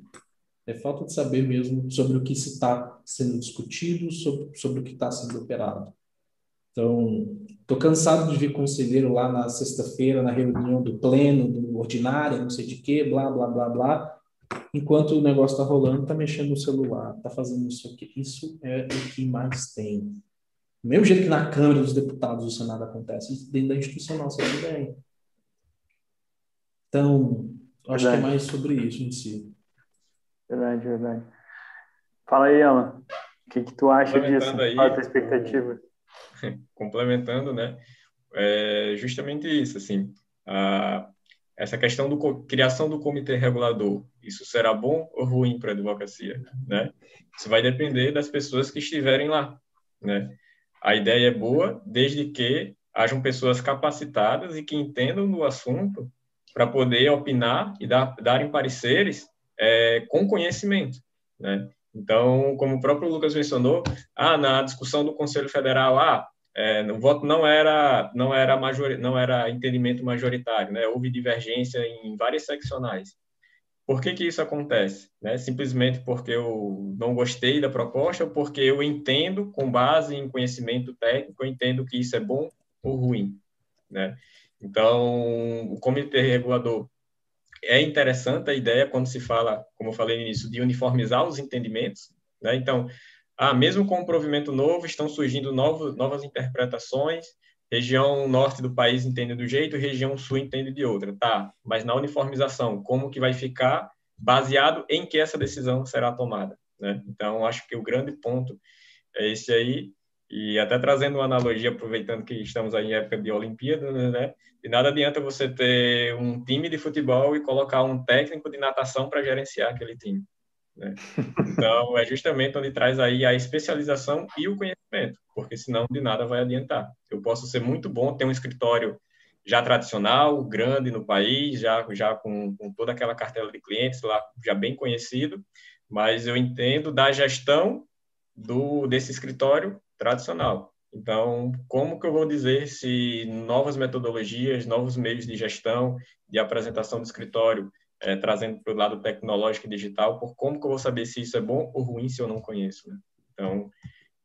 Speaker 3: É falta de saber mesmo sobre o que se está sendo discutido, sobre, sobre o que está sendo operado. Então, estou cansado de ver conselheiro lá na sexta-feira, na reunião do pleno, do ordinário, não sei de quê, blá, blá, blá, blá, enquanto o negócio está rolando, está mexendo no celular, está fazendo isso aqui. Isso é o que mais tem. Do mesmo jeito que na Câmara dos Deputados do Senado acontece, dentro da instituição nossa também. Então, acho verdade. que é mais sobre isso em si.
Speaker 2: Verdade, verdade. Fala aí, Alan. O que, que tu acha disso? Aí, Qual a tua expectativa?
Speaker 4: Complementando, né? É justamente isso, assim. A, essa questão do criação do comitê regulador, isso será bom ou ruim para a advocacia, né? Isso vai depender das pessoas que estiverem lá, né? A ideia é boa desde que hajam pessoas capacitadas e que entendam do assunto para poder opinar e dar, darem pareceres é, com conhecimento, né? Então, como o próprio Lucas mencionou, ah, na discussão do Conselho Federal, ah, é, o voto não era não era major, não era entendimento majoritário, né? Houve divergência em várias seccionais. Por que que isso acontece? Né? Simplesmente porque eu não gostei da proposta ou porque eu entendo, com base em conhecimento técnico, eu entendo que isso é bom ou ruim, né? Então, o comitê regulador é interessante a ideia quando se fala, como eu falei no início, de uniformizar os entendimentos, né? Então, ah, mesmo com o provimento novo, estão surgindo novos, novas interpretações. Região norte do país entende do jeito, região sul entende de outra. Tá, mas na uniformização, como que vai ficar baseado em que essa decisão será tomada? Né? Então, acho que o grande ponto é esse aí. E até trazendo uma analogia, aproveitando que estamos aí em época de Olimpíada, né? De nada adianta você ter um time de futebol e colocar um técnico de natação para gerenciar aquele time. Né? Então, é justamente onde traz aí a especialização e o conhecimento, porque senão de nada vai adiantar. Eu posso ser muito bom, ter um escritório já tradicional, grande no país, já, já com, com toda aquela cartela de clientes lá, já bem conhecido, mas eu entendo da gestão do, desse escritório tradicional. Então, como que eu vou dizer se novas metodologias, novos meios de gestão, de apresentação do escritório, é, trazendo para o lado tecnológico e digital, por como que eu vou saber se isso é bom ou ruim se eu não conheço. Né? Então,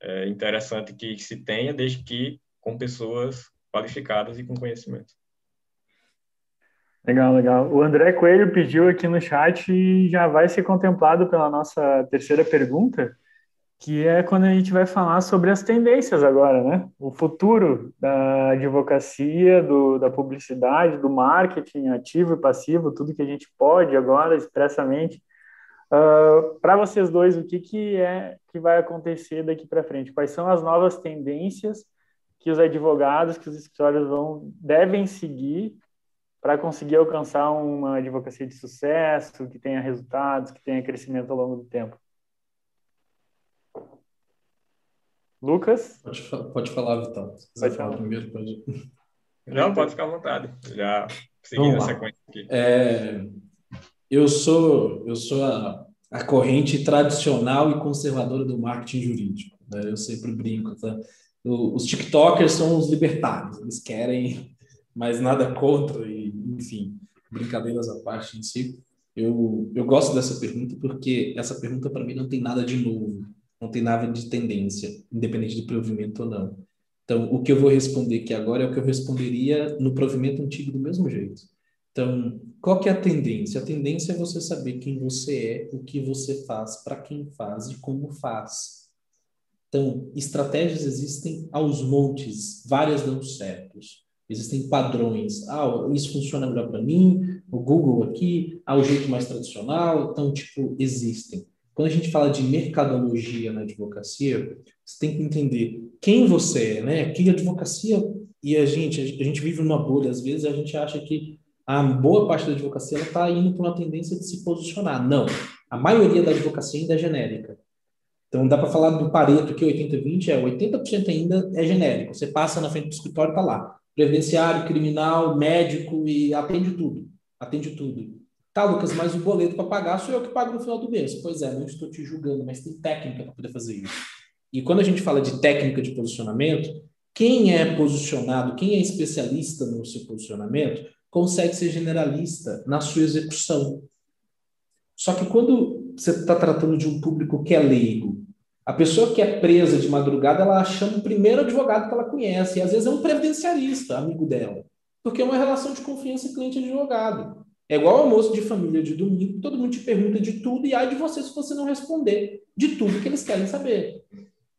Speaker 4: é interessante que se tenha, desde que com pessoas qualificadas e com conhecimento.
Speaker 2: Legal, legal. O André Coelho pediu aqui no chat e já vai ser contemplado pela nossa terceira pergunta, que é quando a gente vai falar sobre as tendências agora, né? O futuro da advocacia, do, da publicidade, do marketing ativo e passivo, tudo que a gente pode agora expressamente. Uh, ah, para vocês dois, o que, que é que vai acontecer daqui para frente? Quais são as novas tendências que os advogados, que os escritórios vão devem seguir para conseguir alcançar uma advocacia de sucesso, que tenha resultados, que tenha crescimento ao longo do tempo? Lucas?
Speaker 3: Pode, pode falar, Vital. Se quiser falar primeiro, pode.
Speaker 4: Não, pode ficar à vontade. Já seguindo a sequência aqui.
Speaker 3: É, eu sou, eu sou a, a corrente tradicional e conservadora do marketing jurídico. Né? Eu sempre brinco. Tá? os TikTokers são os libertários. Eles querem, mas nada contra. E, enfim, brincadeiras à parte em si. Eu, eu gosto dessa pergunta porque essa pergunta para mim não tem nada de novo não tem nada de tendência, independente de provimento ou não. Então, o que eu vou responder aqui agora é o que eu responderia no provimento antigo do mesmo jeito. Então, qual que é a tendência? A tendência é você saber quem você é, o que você faz, para quem faz e como faz. Então, estratégias existem aos montes, várias dão certos. Existem padrões. Ah, isso funciona melhor para mim, o Google aqui, ah, o jeito mais tradicional. Então, tipo, existem. Quando a gente fala de mercadologia na advocacia, você tem que entender quem você é, né? Que advocacia e a gente a gente vive numa bolha às vezes a gente acha que a boa parte da advocacia está indo para uma tendência de se posicionar. Não, a maioria da advocacia ainda é genérica. Então dá para falar do Pareto que 80-20 é 80% ainda é genérico. Você passa na frente do escritório tá lá, previdenciário, criminal, médico e atende tudo, atende tudo. Tá, Lucas, mas o boleto para pagar sou eu que pago no final do mês. Pois é, não estou te julgando, mas tem técnica para poder fazer isso. E quando a gente fala de técnica de posicionamento, quem é posicionado, quem é especialista no seu posicionamento, consegue ser generalista na sua execução. Só que quando você está tratando de um público que é leigo, a pessoa que é presa de madrugada, ela chama o primeiro advogado que ela conhece, e às vezes é um previdenciarista, amigo dela, porque é uma relação de confiança cliente-advogado. É igual almoço de família de domingo, todo mundo te pergunta de tudo e há de você se você não responder de tudo que eles querem saber.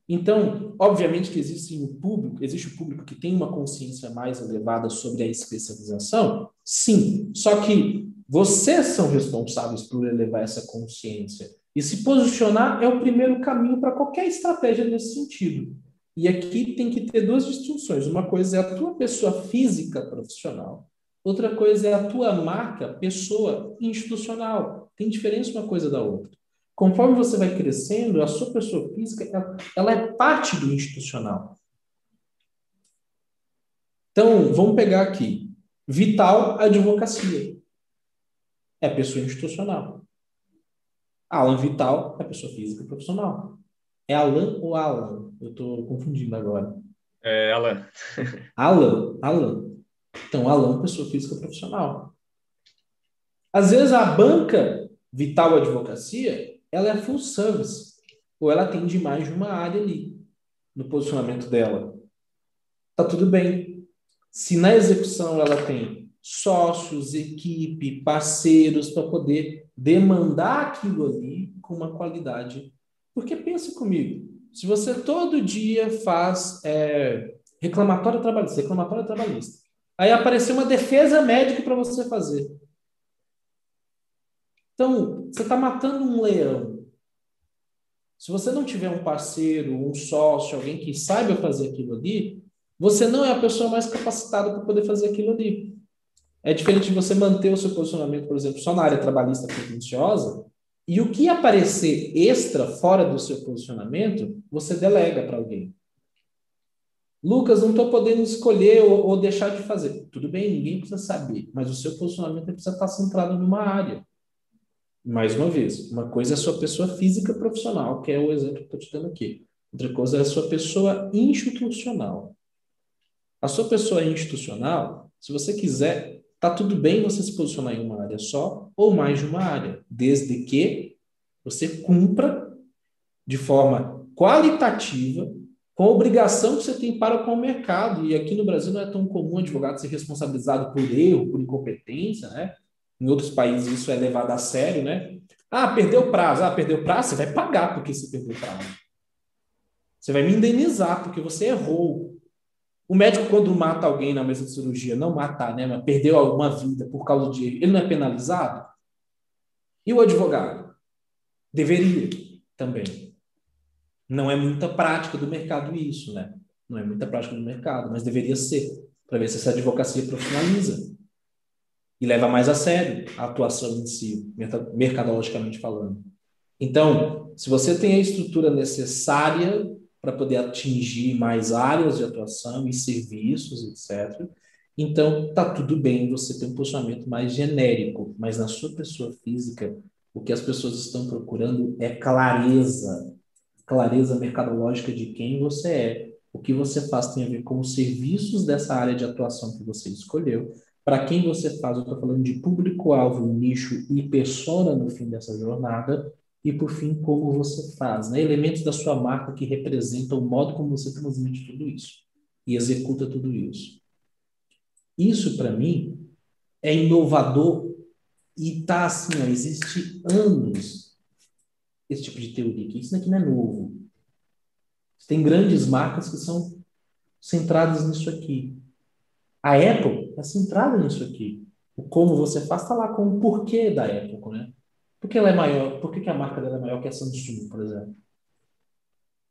Speaker 3: Então, obviamente que existe um público, existe o público que tem uma consciência mais elevada sobre a especialização, sim. Só que vocês são responsáveis por elevar essa consciência. E se posicionar é o primeiro caminho para qualquer estratégia nesse sentido. E aqui tem que ter duas distinções. Uma coisa é a tua pessoa física profissional, outra coisa é a tua marca pessoa institucional. Tem diferença uma coisa da outra. Conforme você vai crescendo, a sua pessoa física ela, ela é parte do institucional. Então, vamos pegar aqui. Vital Advocacia. É pessoa institucional. Alan Vital é pessoa física profissional. É Alan ou Alan? Eu estou confundindo agora.
Speaker 4: É Alan.
Speaker 3: Alan, Alan. Então, Alan, pessoa física profissional. Às vezes a banca Vital Advocacia, ela é full service, ou ela atende mais de uma área ali no posicionamento dela. Tá tudo bem. Se na execução ela tem sócios, equipe, parceiros para poder demandar aquilo ali com uma qualidade porque pense comigo, se você todo dia faz é, reclamatório trabalhista, reclamatório trabalhista, aí apareceu uma defesa médica para você fazer. Então, você está matando um leão. Se você não tiver um parceiro, um sócio, alguém que saiba fazer aquilo ali, você não é a pessoa mais capacitada para poder fazer aquilo ali. É diferente de você manter o seu posicionamento, por exemplo, só na área trabalhista pretensiosa, e o que aparecer extra, fora do seu posicionamento, você delega para alguém. Lucas, não estou podendo escolher ou, ou, deixar de fazer. Tudo bem, ninguém precisa saber, mas o seu posicionamento precisa estar centrado numa área. Mais uma vez, uma coisa é a sua pessoa física profissional, que é o exemplo que estou te dando aqui. Outra coisa é a sua pessoa institucional. A sua pessoa institucional, se você quiser Tá tudo bem você se posicionar em uma área só ou mais de uma área, desde que você cumpra de forma qualitativa com a obrigação que você tem para com o mercado. E aqui no Brasil não é tão comum advogado ser responsabilizado por erro, por incompetência, né? Em outros países isso é levado a sério, né? Ah, perdeu prazo. Ah, perdeu prazo, você vai pagar porque você perdeu prazo. Você vai me indenizar porque você errou. O médico, quando mata alguém na mesa de cirurgia, não matar, né, mas perdeu alguma vida por causa de ele não é penalizado? E o advogado? Deveria também. Não é muita prática do mercado isso, né? Não é muita prática do mercado, mas deveria ser, para ver se essa advocacia profissionaliza e leva mais a sério a atuação em si, mercadologicamente falando. Então, se você tem a estrutura necessária para poder atingir mais áreas de atuação e serviços, etc. Então, tá tudo bem você ter um posicionamento mais genérico, mas na sua pessoa física, o que as pessoas estão procurando é clareza, clareza mercadológica de quem você é, o que você faz tem a ver com os serviços dessa área de atuação que você escolheu, para quem você faz, eu estou falando de público-alvo, nicho e persona no fim dessa jornada, e, por fim, como você faz. Né? Elementos da sua marca que representam o modo como você transmite tudo isso e executa tudo isso. Isso, para mim, é inovador e está assim, ó, existe anos esse tipo de teoria, que isso aqui não é novo. Tem grandes marcas que são centradas nisso aqui. A Apple é centrada nisso aqui. O como você faz está lá com o porquê da Apple, né? Por que ela é maior? Por que, que a marca dela é maior que a Samsung, por exemplo?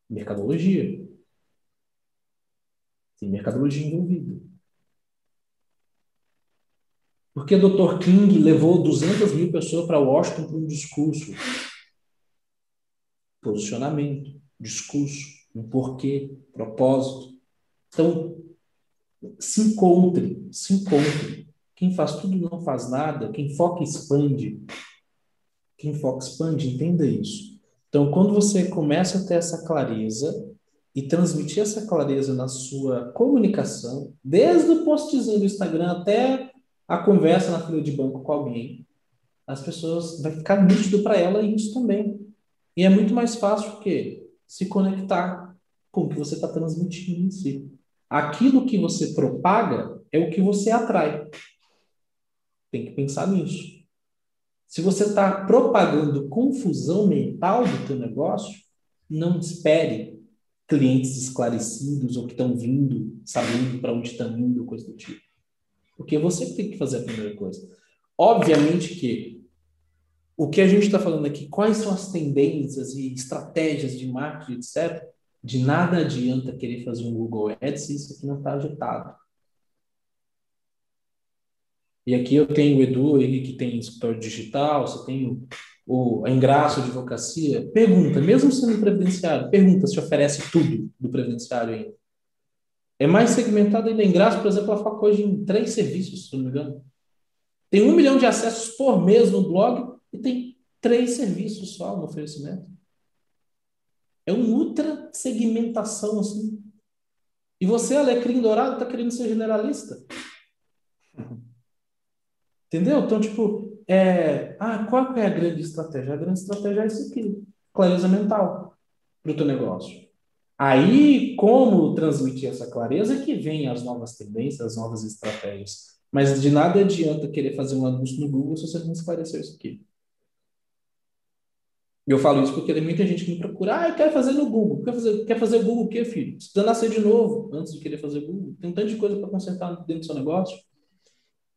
Speaker 3: Mercadologia. Tem mercadologia envolvida. Por que o Dr. King levou 200 mil pessoas para Washington para um discurso? Posicionamento, discurso, um porquê, propósito. Então, se encontre, se encontre. Quem faz tudo não faz nada, quem foca expande. Quem foca expande, entenda isso. Então, quando você começa a ter essa clareza e transmitir essa clareza na sua comunicação, desde o postzinho do Instagram até a conversa na fila de banco com alguém, as pessoas vai ficar nítido para ela isso também. E é muito mais fácil que se conectar com o que você está transmitindo em si. Aquilo que você propaga é o que você atrai. Tem que pensar nisso. Se você está propagando confusão mental do teu negócio, não espere clientes esclarecidos ou que estão vindo, sabendo para onde estão indo, coisa do tipo. Porque você tem que fazer a primeira coisa. Obviamente que o que a gente está falando aqui, quais são as tendências e estratégias de marketing, etc., de nada adianta querer fazer um Google Ads se isso aqui não está agitado. E aqui eu tenho o Edu, o Henrique tem escritório digital, você tem o, a Engraço Advocacia. Pergunta, mesmo sendo previdenciário, pergunta se oferece tudo do previdenciário ainda. É mais segmentado ainda. Engraço, por exemplo, ela foca hoje em três serviços, se não me engano. Tem um milhão de acessos por mês no blog e tem três serviços só no oferecimento. É uma ultra segmentação assim. E você, Alecrim Dourado, está querendo ser generalista. Entendeu? Então, tipo, é, ah, qual é a grande estratégia? A grande estratégia é isso aqui, clareza mental para o teu negócio. Aí, como transmitir essa clareza que vem as novas tendências, as novas estratégias. Mas de nada adianta querer fazer um anúncio no Google se você não esclarecer isso aqui. Eu falo isso porque tem muita gente que me procura. Ah, eu quero fazer no Google. Quer fazer, quer fazer Google o quê, filho? Precisa nascer de novo antes de querer fazer Google. Tem um tanto de coisa para consertar dentro do seu negócio.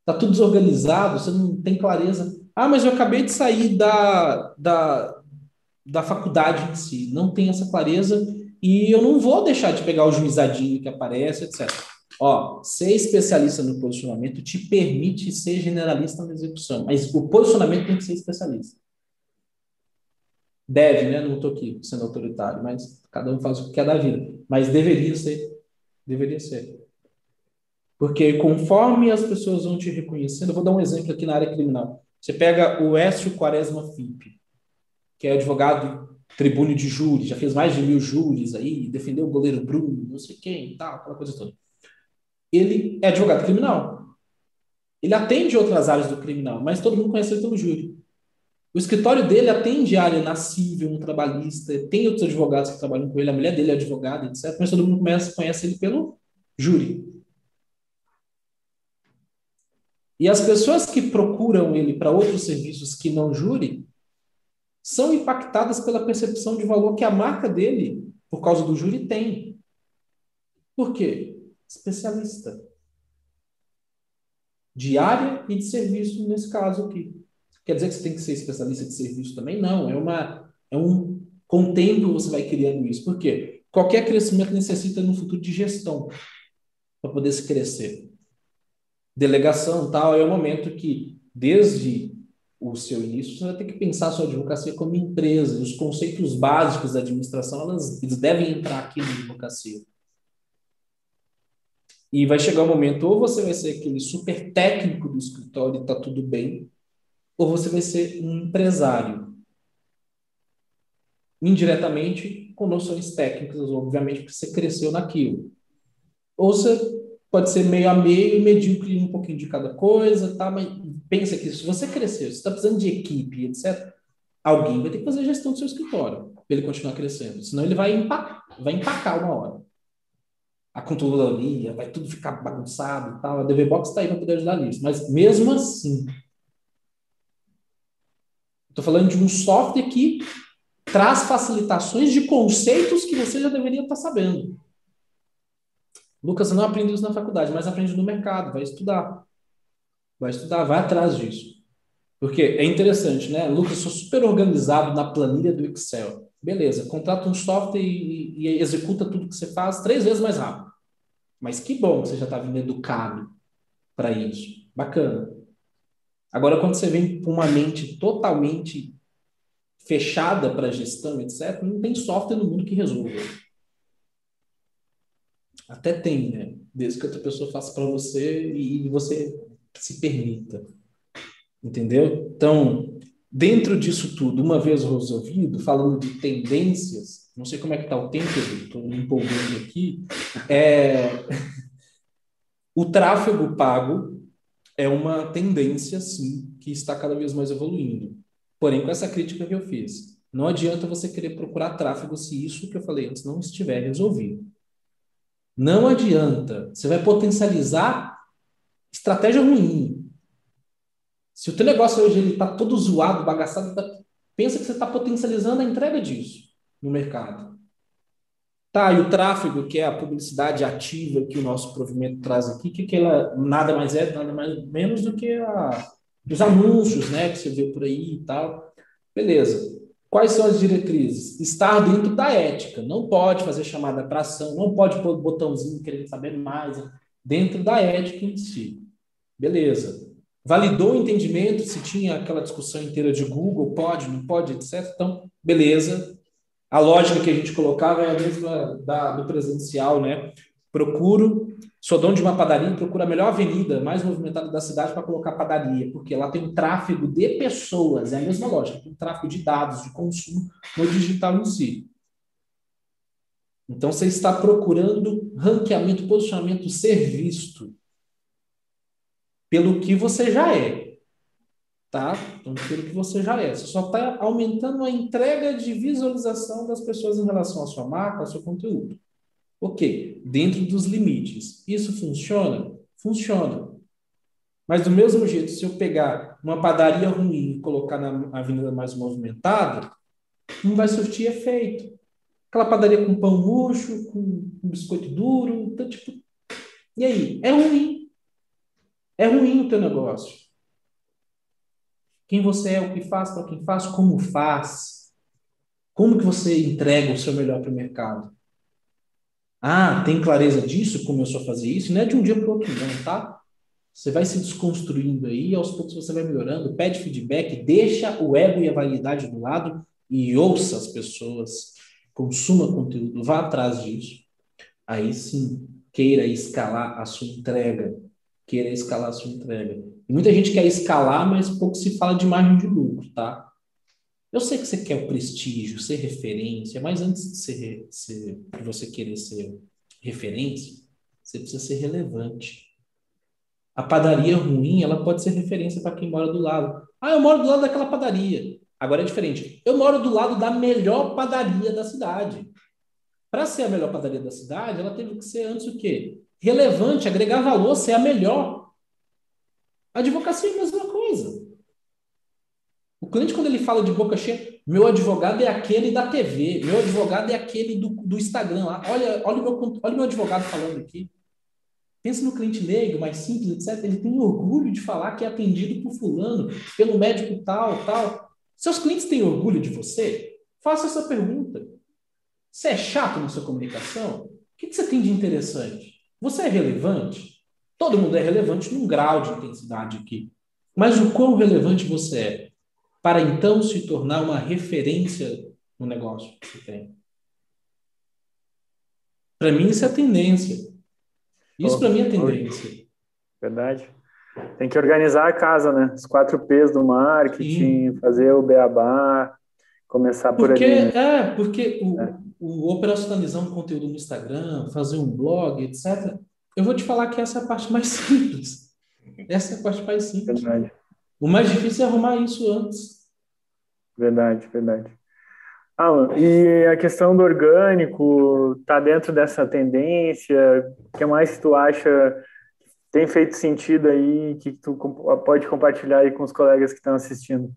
Speaker 3: Tá tudo desorganizado, você não tem clareza. Ah, mas eu acabei de sair da, da, da faculdade em si. Não tem essa clareza e eu não vou deixar de pegar o juizadinho que aparece, etc. Ó, ser especialista no posicionamento te permite ser generalista na execução, mas o posicionamento tem que ser especialista. Deve, né? Não estou aqui sendo autoritário, mas cada um faz o que quer da vida. Mas deveria ser. Deveria ser. Porque conforme as pessoas vão te reconhecendo, eu vou dar um exemplo aqui na área criminal. Você pega o Écio Quaresma Fimp, que é advogado tribuno de júri, já fez mais de mil júris aí, defendeu o goleiro Bruno, não sei quem, tal, aquela coisa toda. Ele é advogado criminal. Ele atende outras áreas do criminal, mas todo mundo conhece ele pelo júri. O escritório dele atende área na civil, um trabalhista, tem outros advogados que trabalham com ele, a mulher dele é advogada, etc. Mas todo mundo conhece, conhece ele pelo júri. E as pessoas que procuram ele para outros serviços que não júri são impactadas pela percepção de valor que a marca dele, por causa do júri, tem. Por quê? Especialista. De área e de serviço, nesse caso aqui. Quer dizer que você tem que ser especialista de serviço também? Não, é uma é um com o tempo você vai criando isso. Por quê? Qualquer crescimento necessita no futuro de gestão para poder se crescer delegação tal, é o momento que, desde o seu início, você vai ter que pensar sua advocacia como empresa. Os conceitos básicos da administração, elas, eles devem entrar aqui na advocacia. E vai chegar o um momento, ou você vai ser aquele super técnico do escritório e está tudo bem, ou você vai ser um empresário. Indiretamente, com noções técnicas, obviamente, porque você cresceu naquilo. Ou você pode ser meio a meio, medíocre um pouquinho de cada coisa, tá? Mas pensa que se você crescer, se está precisando de equipe, etc., alguém vai ter que fazer a gestão do seu escritório para ele continuar crescendo. Senão ele vai empacar, vai empacar uma hora. A controladoria, vai tudo ficar bagunçado e tal. A DV Box está aí para poder ajudar nisso. Mas mesmo assim, estou falando de um software que traz facilitações de conceitos que você já deveria estar tá sabendo. Lucas não aprende isso na faculdade, mas aprende no mercado, vai estudar. Vai estudar, vai atrás disso. Porque é interessante, né? Lucas, sou super organizado na planilha do Excel. Beleza, contrata um software e, e executa tudo que você faz três vezes mais rápido. Mas que bom que você já está vindo educado para isso. Bacana. Agora, quando você vem com uma mente totalmente fechada para gestão, etc., não tem software no mundo que resolva. Até tem, né? Desde que outra pessoa faça para você e você se permita. Entendeu? Então, dentro disso tudo, uma vez resolvido, falando de tendências, não sei como é que está o tempo, estou me empolgando aqui, é... o tráfego pago é uma tendência, sim, que está cada vez mais evoluindo. Porém, com essa crítica que eu fiz, não adianta você querer procurar tráfego se isso que eu falei antes não estiver resolvido. Não adianta. Você vai potencializar estratégia ruim. Se o teu negócio hoje está todo zoado, bagaçado, tá, pensa que você está potencializando a entrega disso no mercado. Tá, e o tráfego, que é a publicidade ativa que o nosso provimento traz aqui, que, que ela nada mais é, nada mais menos do que a, os anúncios, né, que você vê por aí e tal. Beleza. Quais são as diretrizes? Estar dentro da ética. Não pode fazer chamada para ação, não pode pôr botãozinho querendo saber mais. Dentro da ética em si. Beleza. Validou o entendimento, se tinha aquela discussão inteira de Google, pode, não pode, etc. Então, beleza. A lógica que a gente colocava é a mesma da, do presencial, né? Procuro, sou dono de uma padaria, procuro a melhor avenida mais movimentada da cidade para colocar padaria, porque lá tem um tráfego de pessoas, é a mesma lógica, tem um tráfego de dados, de consumo no digital em si. Então, você está procurando ranqueamento, posicionamento, ser visto pelo que você já é tá? Então, pelo que você já é. Você só está aumentando a entrega de visualização das pessoas em relação à sua marca, ao seu conteúdo. Ok, dentro dos limites. Isso funciona? Funciona. Mas do mesmo jeito, se eu pegar uma padaria ruim e colocar na avenida mais movimentada, não vai surtir efeito. Aquela padaria com pão murcho, com, com biscoito duro, então, tipo, e aí? É ruim. É ruim o teu negócio. Quem você é, o que faz, para quem faz, como faz. Como que você entrega o seu melhor para o mercado? Ah, tem clareza disso? Começou a fazer isso? Não é de um dia para o outro, não, tá? Você vai se desconstruindo aí, aos poucos você vai melhorando, pede feedback, deixa o ego e a vaidade do lado e ouça as pessoas, consuma conteúdo, vá atrás disso. Aí sim, queira escalar a sua entrega, queira escalar a sua entrega. Muita gente quer escalar, mas pouco se fala de margem de lucro, tá? Eu sei que você quer o prestígio, ser referência, mas antes de, ser, ser, de você querer ser referência, você precisa ser relevante. A padaria ruim, ela pode ser referência para quem mora do lado. Ah, eu moro do lado daquela padaria. Agora é diferente. Eu moro do lado da melhor padaria da cidade. Para ser a melhor padaria da cidade, ela teve que ser antes o quê? Relevante, agregar valor, ser a melhor. Advocacia é a mesma coisa. O cliente, quando ele fala de boca cheia, meu advogado é aquele da TV, meu advogado é aquele do, do Instagram lá. Olha, olha, o meu, olha o meu advogado falando aqui. Pensa no cliente leigo, mais simples, etc. Ele tem orgulho de falar que é atendido por fulano, pelo médico tal, tal. Seus clientes têm orgulho de você? Faça essa pergunta. Você é chato na sua comunicação? O que você tem de interessante? Você é relevante? Todo mundo é relevante num grau de intensidade aqui. Mas o quão relevante você é para então se tornar uma referência no negócio que você tem? Para mim, isso é tendência. Isso, para mim, é tendência.
Speaker 2: Verdade. Tem que organizar a casa, né? Os quatro P's do marketing, Sim. fazer o beabá, começar por
Speaker 3: porque,
Speaker 2: ali.
Speaker 3: É, porque o, é. o operacionalizar um conteúdo no Instagram, fazer um blog, etc., eu vou te falar que essa é a parte mais simples. Essa é a parte mais simples. Verdade. O mais difícil é arrumar isso antes.
Speaker 2: Verdade, verdade. Alan, e a questão do orgânico está dentro dessa tendência? O que mais tu acha tem feito sentido aí que tu pode compartilhar aí com os colegas que estão assistindo?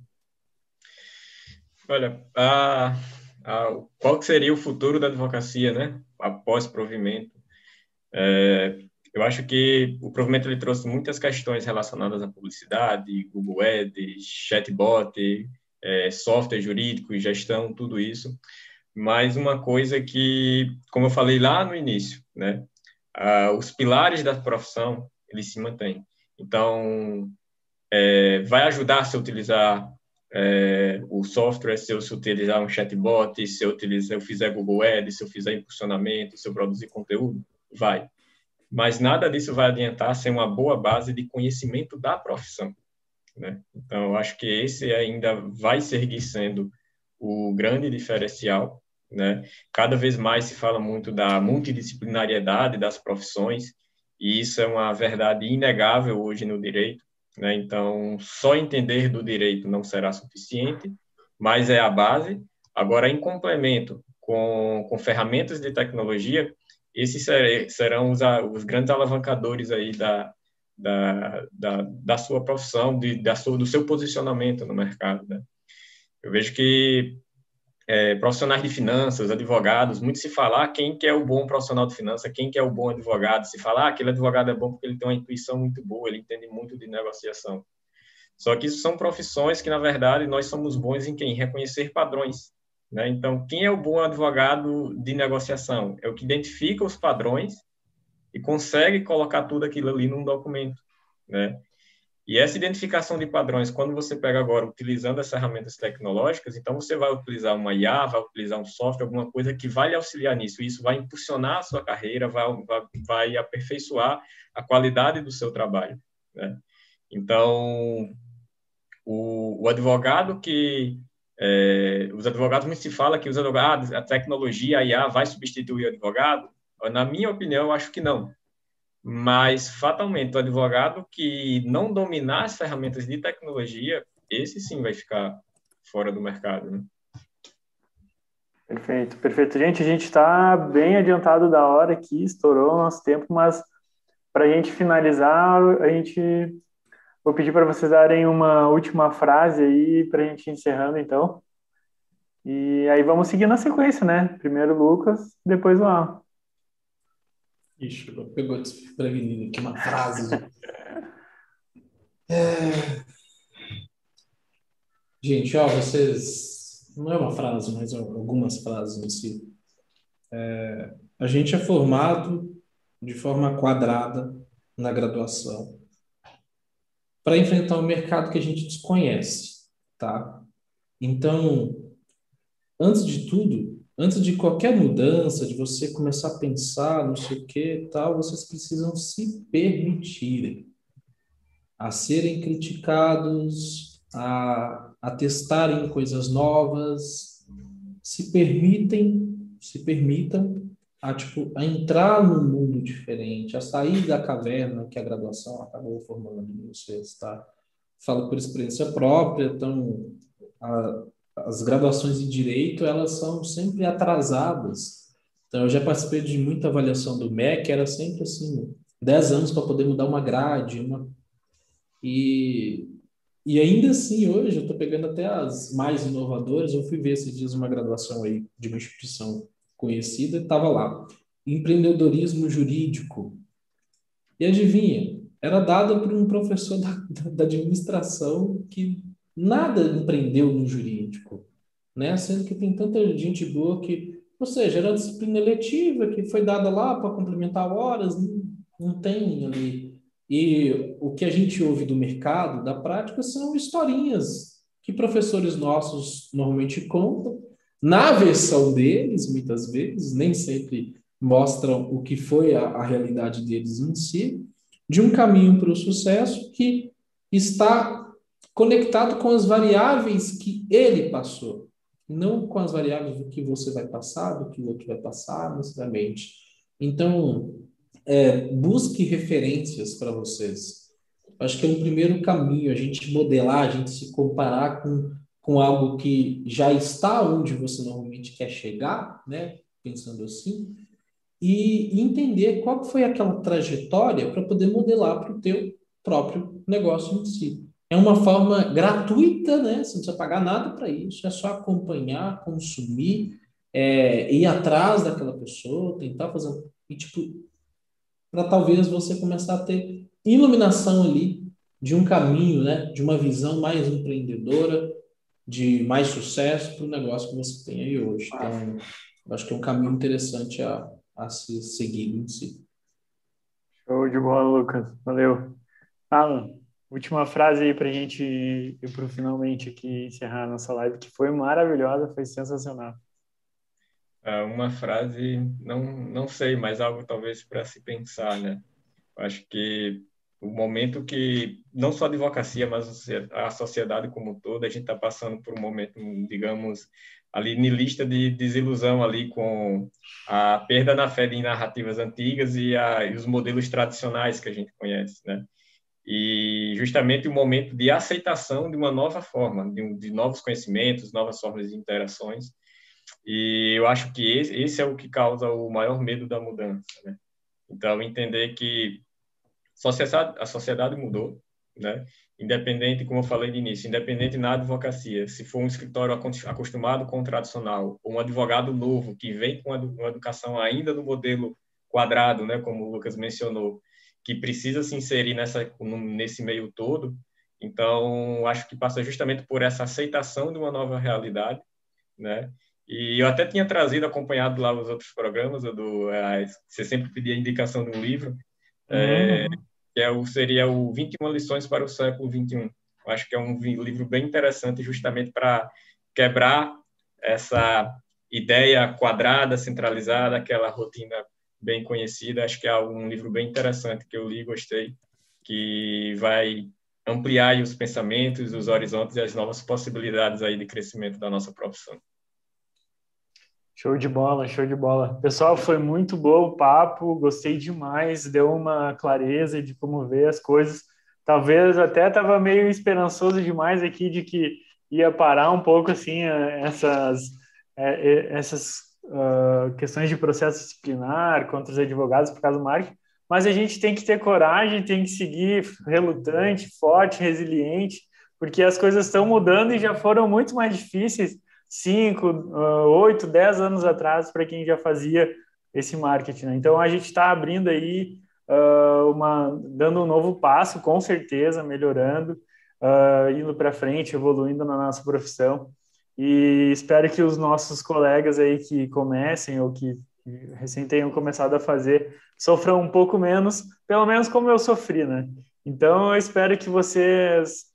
Speaker 4: Olha, a, a, qual seria o futuro da advocacia, né? Após provimento? É, eu acho que o provimento ele trouxe muitas questões relacionadas à publicidade, Google Ads, chatbot, é, software jurídico, gestão, tudo isso. Mas uma coisa que, como eu falei lá no início, né, ah, os pilares da profissão eles se mantêm. Então, é, vai ajudar se utilizar é, o software, se eu se utilizar um chatbot, se eu, utilizar, eu fizer Google Ads, se eu fizer impulsionamento, se eu produzir conteúdo, vai mas nada disso vai adiantar sem uma boa base de conhecimento da profissão. Né? Então, eu acho que esse ainda vai seguir sendo o grande diferencial. Né? Cada vez mais se fala muito da multidisciplinariedade das profissões, e isso é uma verdade inegável hoje no direito. Né? Então, só entender do direito não será suficiente, mas é a base. Agora, em complemento com, com ferramentas de tecnologia, esses serão os, os grandes alavancadores aí da, da, da, da sua profissão, de, da sua, do seu posicionamento no mercado. Né? Eu vejo que é, profissionais de finanças, advogados, muito se falar quem que é o bom profissional de finanças, quem que é o bom advogado, se falar ah, aquele advogado é bom porque ele tem uma intuição muito boa, ele entende muito de negociação. Só que isso são profissões que, na verdade, nós somos bons em quem? Reconhecer padrões. Né? Então, quem é o bom advogado de negociação? É o que identifica os padrões e consegue colocar tudo aquilo ali num documento. Né? E essa identificação de padrões, quando você pega agora utilizando as ferramentas tecnológicas, então você vai utilizar uma IA, vai utilizar um software, alguma coisa que vai lhe auxiliar nisso. Isso vai impulsionar a sua carreira, vai, vai, vai aperfeiçoar a qualidade do seu trabalho. Né? Então, o, o advogado que é, os advogados muito se fala que os advogados, a tecnologia, a IA vai substituir o advogado. Na minha opinião, eu acho que não mas fatalmente o advogado que não dominar as ferramentas de tecnologia, esse sim vai ficar fora do mercado. Né?
Speaker 2: Perfeito, perfeito. Gente, a gente está bem adiantado da hora aqui, estourou o nosso tempo, mas para a gente finalizar, a gente vou pedir para vocês darem uma última frase aí para a gente encerrando, então. E aí vamos seguir na sequência, né? Primeiro o Lucas, depois o Alan.
Speaker 3: Ixi, pegou desprevenido aqui uma frase. é... Gente, ó, vocês. Não é uma frase, mas algumas frases em si. É... A gente é formado de forma quadrada na graduação para enfrentar um mercado que a gente desconhece, tá? Então, antes de tudo, antes de qualquer mudança, de você começar a pensar, não sei o que, tal, vocês precisam se permitirem a serem criticados, a, a testarem coisas novas, se permitem, se permitam a, tipo, a entrar num mundo diferente, a sair da caverna que a graduação acabou formando em vocês, tá? Falo por experiência própria, então, a, as graduações em direito elas são sempre atrasadas. Então eu já participei de muita avaliação do MEC, era sempre assim, 10 anos para poder mudar uma grade, uma e e ainda assim hoje eu estou pegando até as mais inovadoras, eu fui ver esses dias uma graduação aí de uma instituição conhecida, estava lá, empreendedorismo jurídico. E adivinha, era dada por um professor da, da administração que nada empreendeu no jurídico, né? Sendo que tem tanta gente boa que, ou seja, era disciplina eletiva que foi dada lá para complementar horas, não, não tem ali. E o que a gente ouve do mercado, da prática, são historinhas que professores nossos normalmente contam, na versão deles, muitas vezes, nem sempre mostram o que foi a, a realidade deles em si, de um caminho para o sucesso que está conectado com as variáveis que ele passou, não com as variáveis do que você vai passar, do que o outro vai passar necessariamente. Então, é, busque referências para vocês. Acho que é um primeiro caminho, a gente modelar, a gente se comparar com, com algo que já está onde você normalmente quer chegar, né? pensando assim, e entender qual foi aquela trajetória para poder modelar para o teu próprio negócio em si. É uma forma gratuita, né? Você não precisa pagar nada para isso, é só acompanhar, consumir, é, ir atrás daquela pessoa, tentar fazer. E, tipo, para talvez você começar a ter iluminação ali de um caminho, né? De uma visão mais empreendedora, de mais sucesso para o negócio que você tem aí hoje. Então, eu acho que é um caminho interessante a, a se seguir em si.
Speaker 2: Show de bola, Lucas. Valeu. Alan, última frase aí para a gente ir para finalmente aqui encerrar a nossa live, que foi maravilhosa, foi sensacional.
Speaker 4: É uma frase, não, não sei, mas algo talvez para se pensar, né? Acho que o momento que, não só a advocacia, mas a sociedade como um todo, a gente está passando por um momento, digamos, ali lista de desilusão ali com a perda na fé de narrativas antigas e, a, e os modelos tradicionais que a gente conhece, né? e justamente o momento de aceitação de uma nova forma, de, de, novos conhecimentos, novas formas de interações. E eu acho que esse, esse é o que causa o maior medo da mudança. Né? Então, entender que a sociedade mudou, né? Independente, como eu falei de início, independente na advocacia, se for um escritório acostumado com o tradicional, ou um advogado novo que vem com uma educação ainda no modelo quadrado, né, como o Lucas mencionou, que precisa se inserir nessa, nesse meio todo, então acho que passa justamente por essa aceitação de uma nova realidade, né? E eu até tinha trazido, acompanhado lá os outros programas, do, é, você sempre pedia indicação de um livro, é, uhum. que é o, seria o 21 lições para o século 21. Eu acho que é um livro bem interessante justamente para quebrar essa ideia quadrada, centralizada, aquela rotina bem conhecida. Acho que é um livro bem interessante que eu li, gostei, que vai ampliar os pensamentos, os horizontes e as novas possibilidades aí de crescimento da nossa profissão.
Speaker 2: Show de bola, show de bola. Pessoal, foi muito bom o papo, gostei demais, deu uma clareza de como ver as coisas. Talvez até estava meio esperançoso demais aqui de que ia parar um pouco assim essas essas uh, questões de processo disciplinar contra os advogados por causa do marketing, mas a gente tem que ter coragem, tem que seguir relutante, forte, resiliente, porque as coisas estão mudando e já foram muito mais difíceis cinco, oito, dez anos atrás para quem já fazia esse marketing. Né? Então a gente está abrindo aí uh, uma, dando um novo passo, com certeza, melhorando, uh, indo para frente, evoluindo na nossa profissão. E espero que os nossos colegas aí que comecem ou que recém tenham começado a fazer sofram um pouco menos, pelo menos como eu sofri, né? Então eu espero que vocês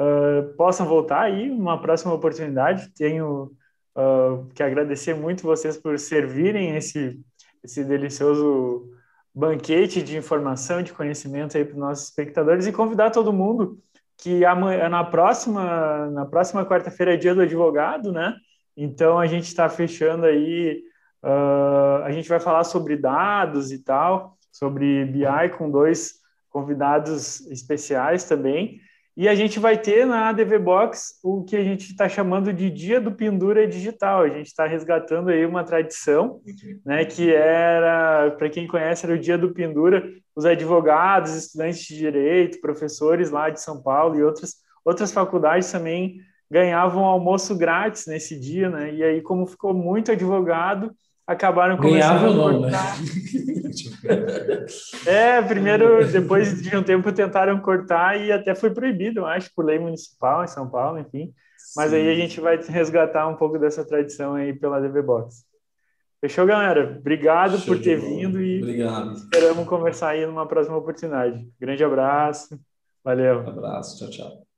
Speaker 2: uh, possam voltar aí numa próxima oportunidade. Tenho uh, que agradecer muito vocês por servirem esse, esse delicioso banquete de informação, de conhecimento aí para os nossos espectadores e convidar todo mundo que amanhã, na próxima, na próxima quarta-feira é dia do advogado, né? Então a gente está fechando aí, uh, a gente vai falar sobre dados e tal, sobre BI com dois convidados especiais também. E a gente vai ter na ADV Box o que a gente está chamando de Dia do Pendura Digital. A gente está resgatando aí uma tradição, né, que era, para quem conhece, era o Dia do Pendura. Os advogados, estudantes de direito, professores lá de São Paulo e outras, outras faculdades também ganhavam almoço grátis nesse dia, né? E aí, como ficou muito advogado, acabaram começando Ganhava a cortar. Né? é, primeiro, depois de um tempo tentaram cortar e até foi proibido, acho, por lei municipal em São Paulo, enfim. Mas Sim. aí a gente vai resgatar um pouco dessa tradição aí pela DV Box. Fechou, galera? Obrigado Show por ter vindo e
Speaker 3: Obrigado.
Speaker 2: esperamos conversar aí numa próxima oportunidade. Grande abraço. Valeu.
Speaker 3: Um abraço. Tchau, tchau.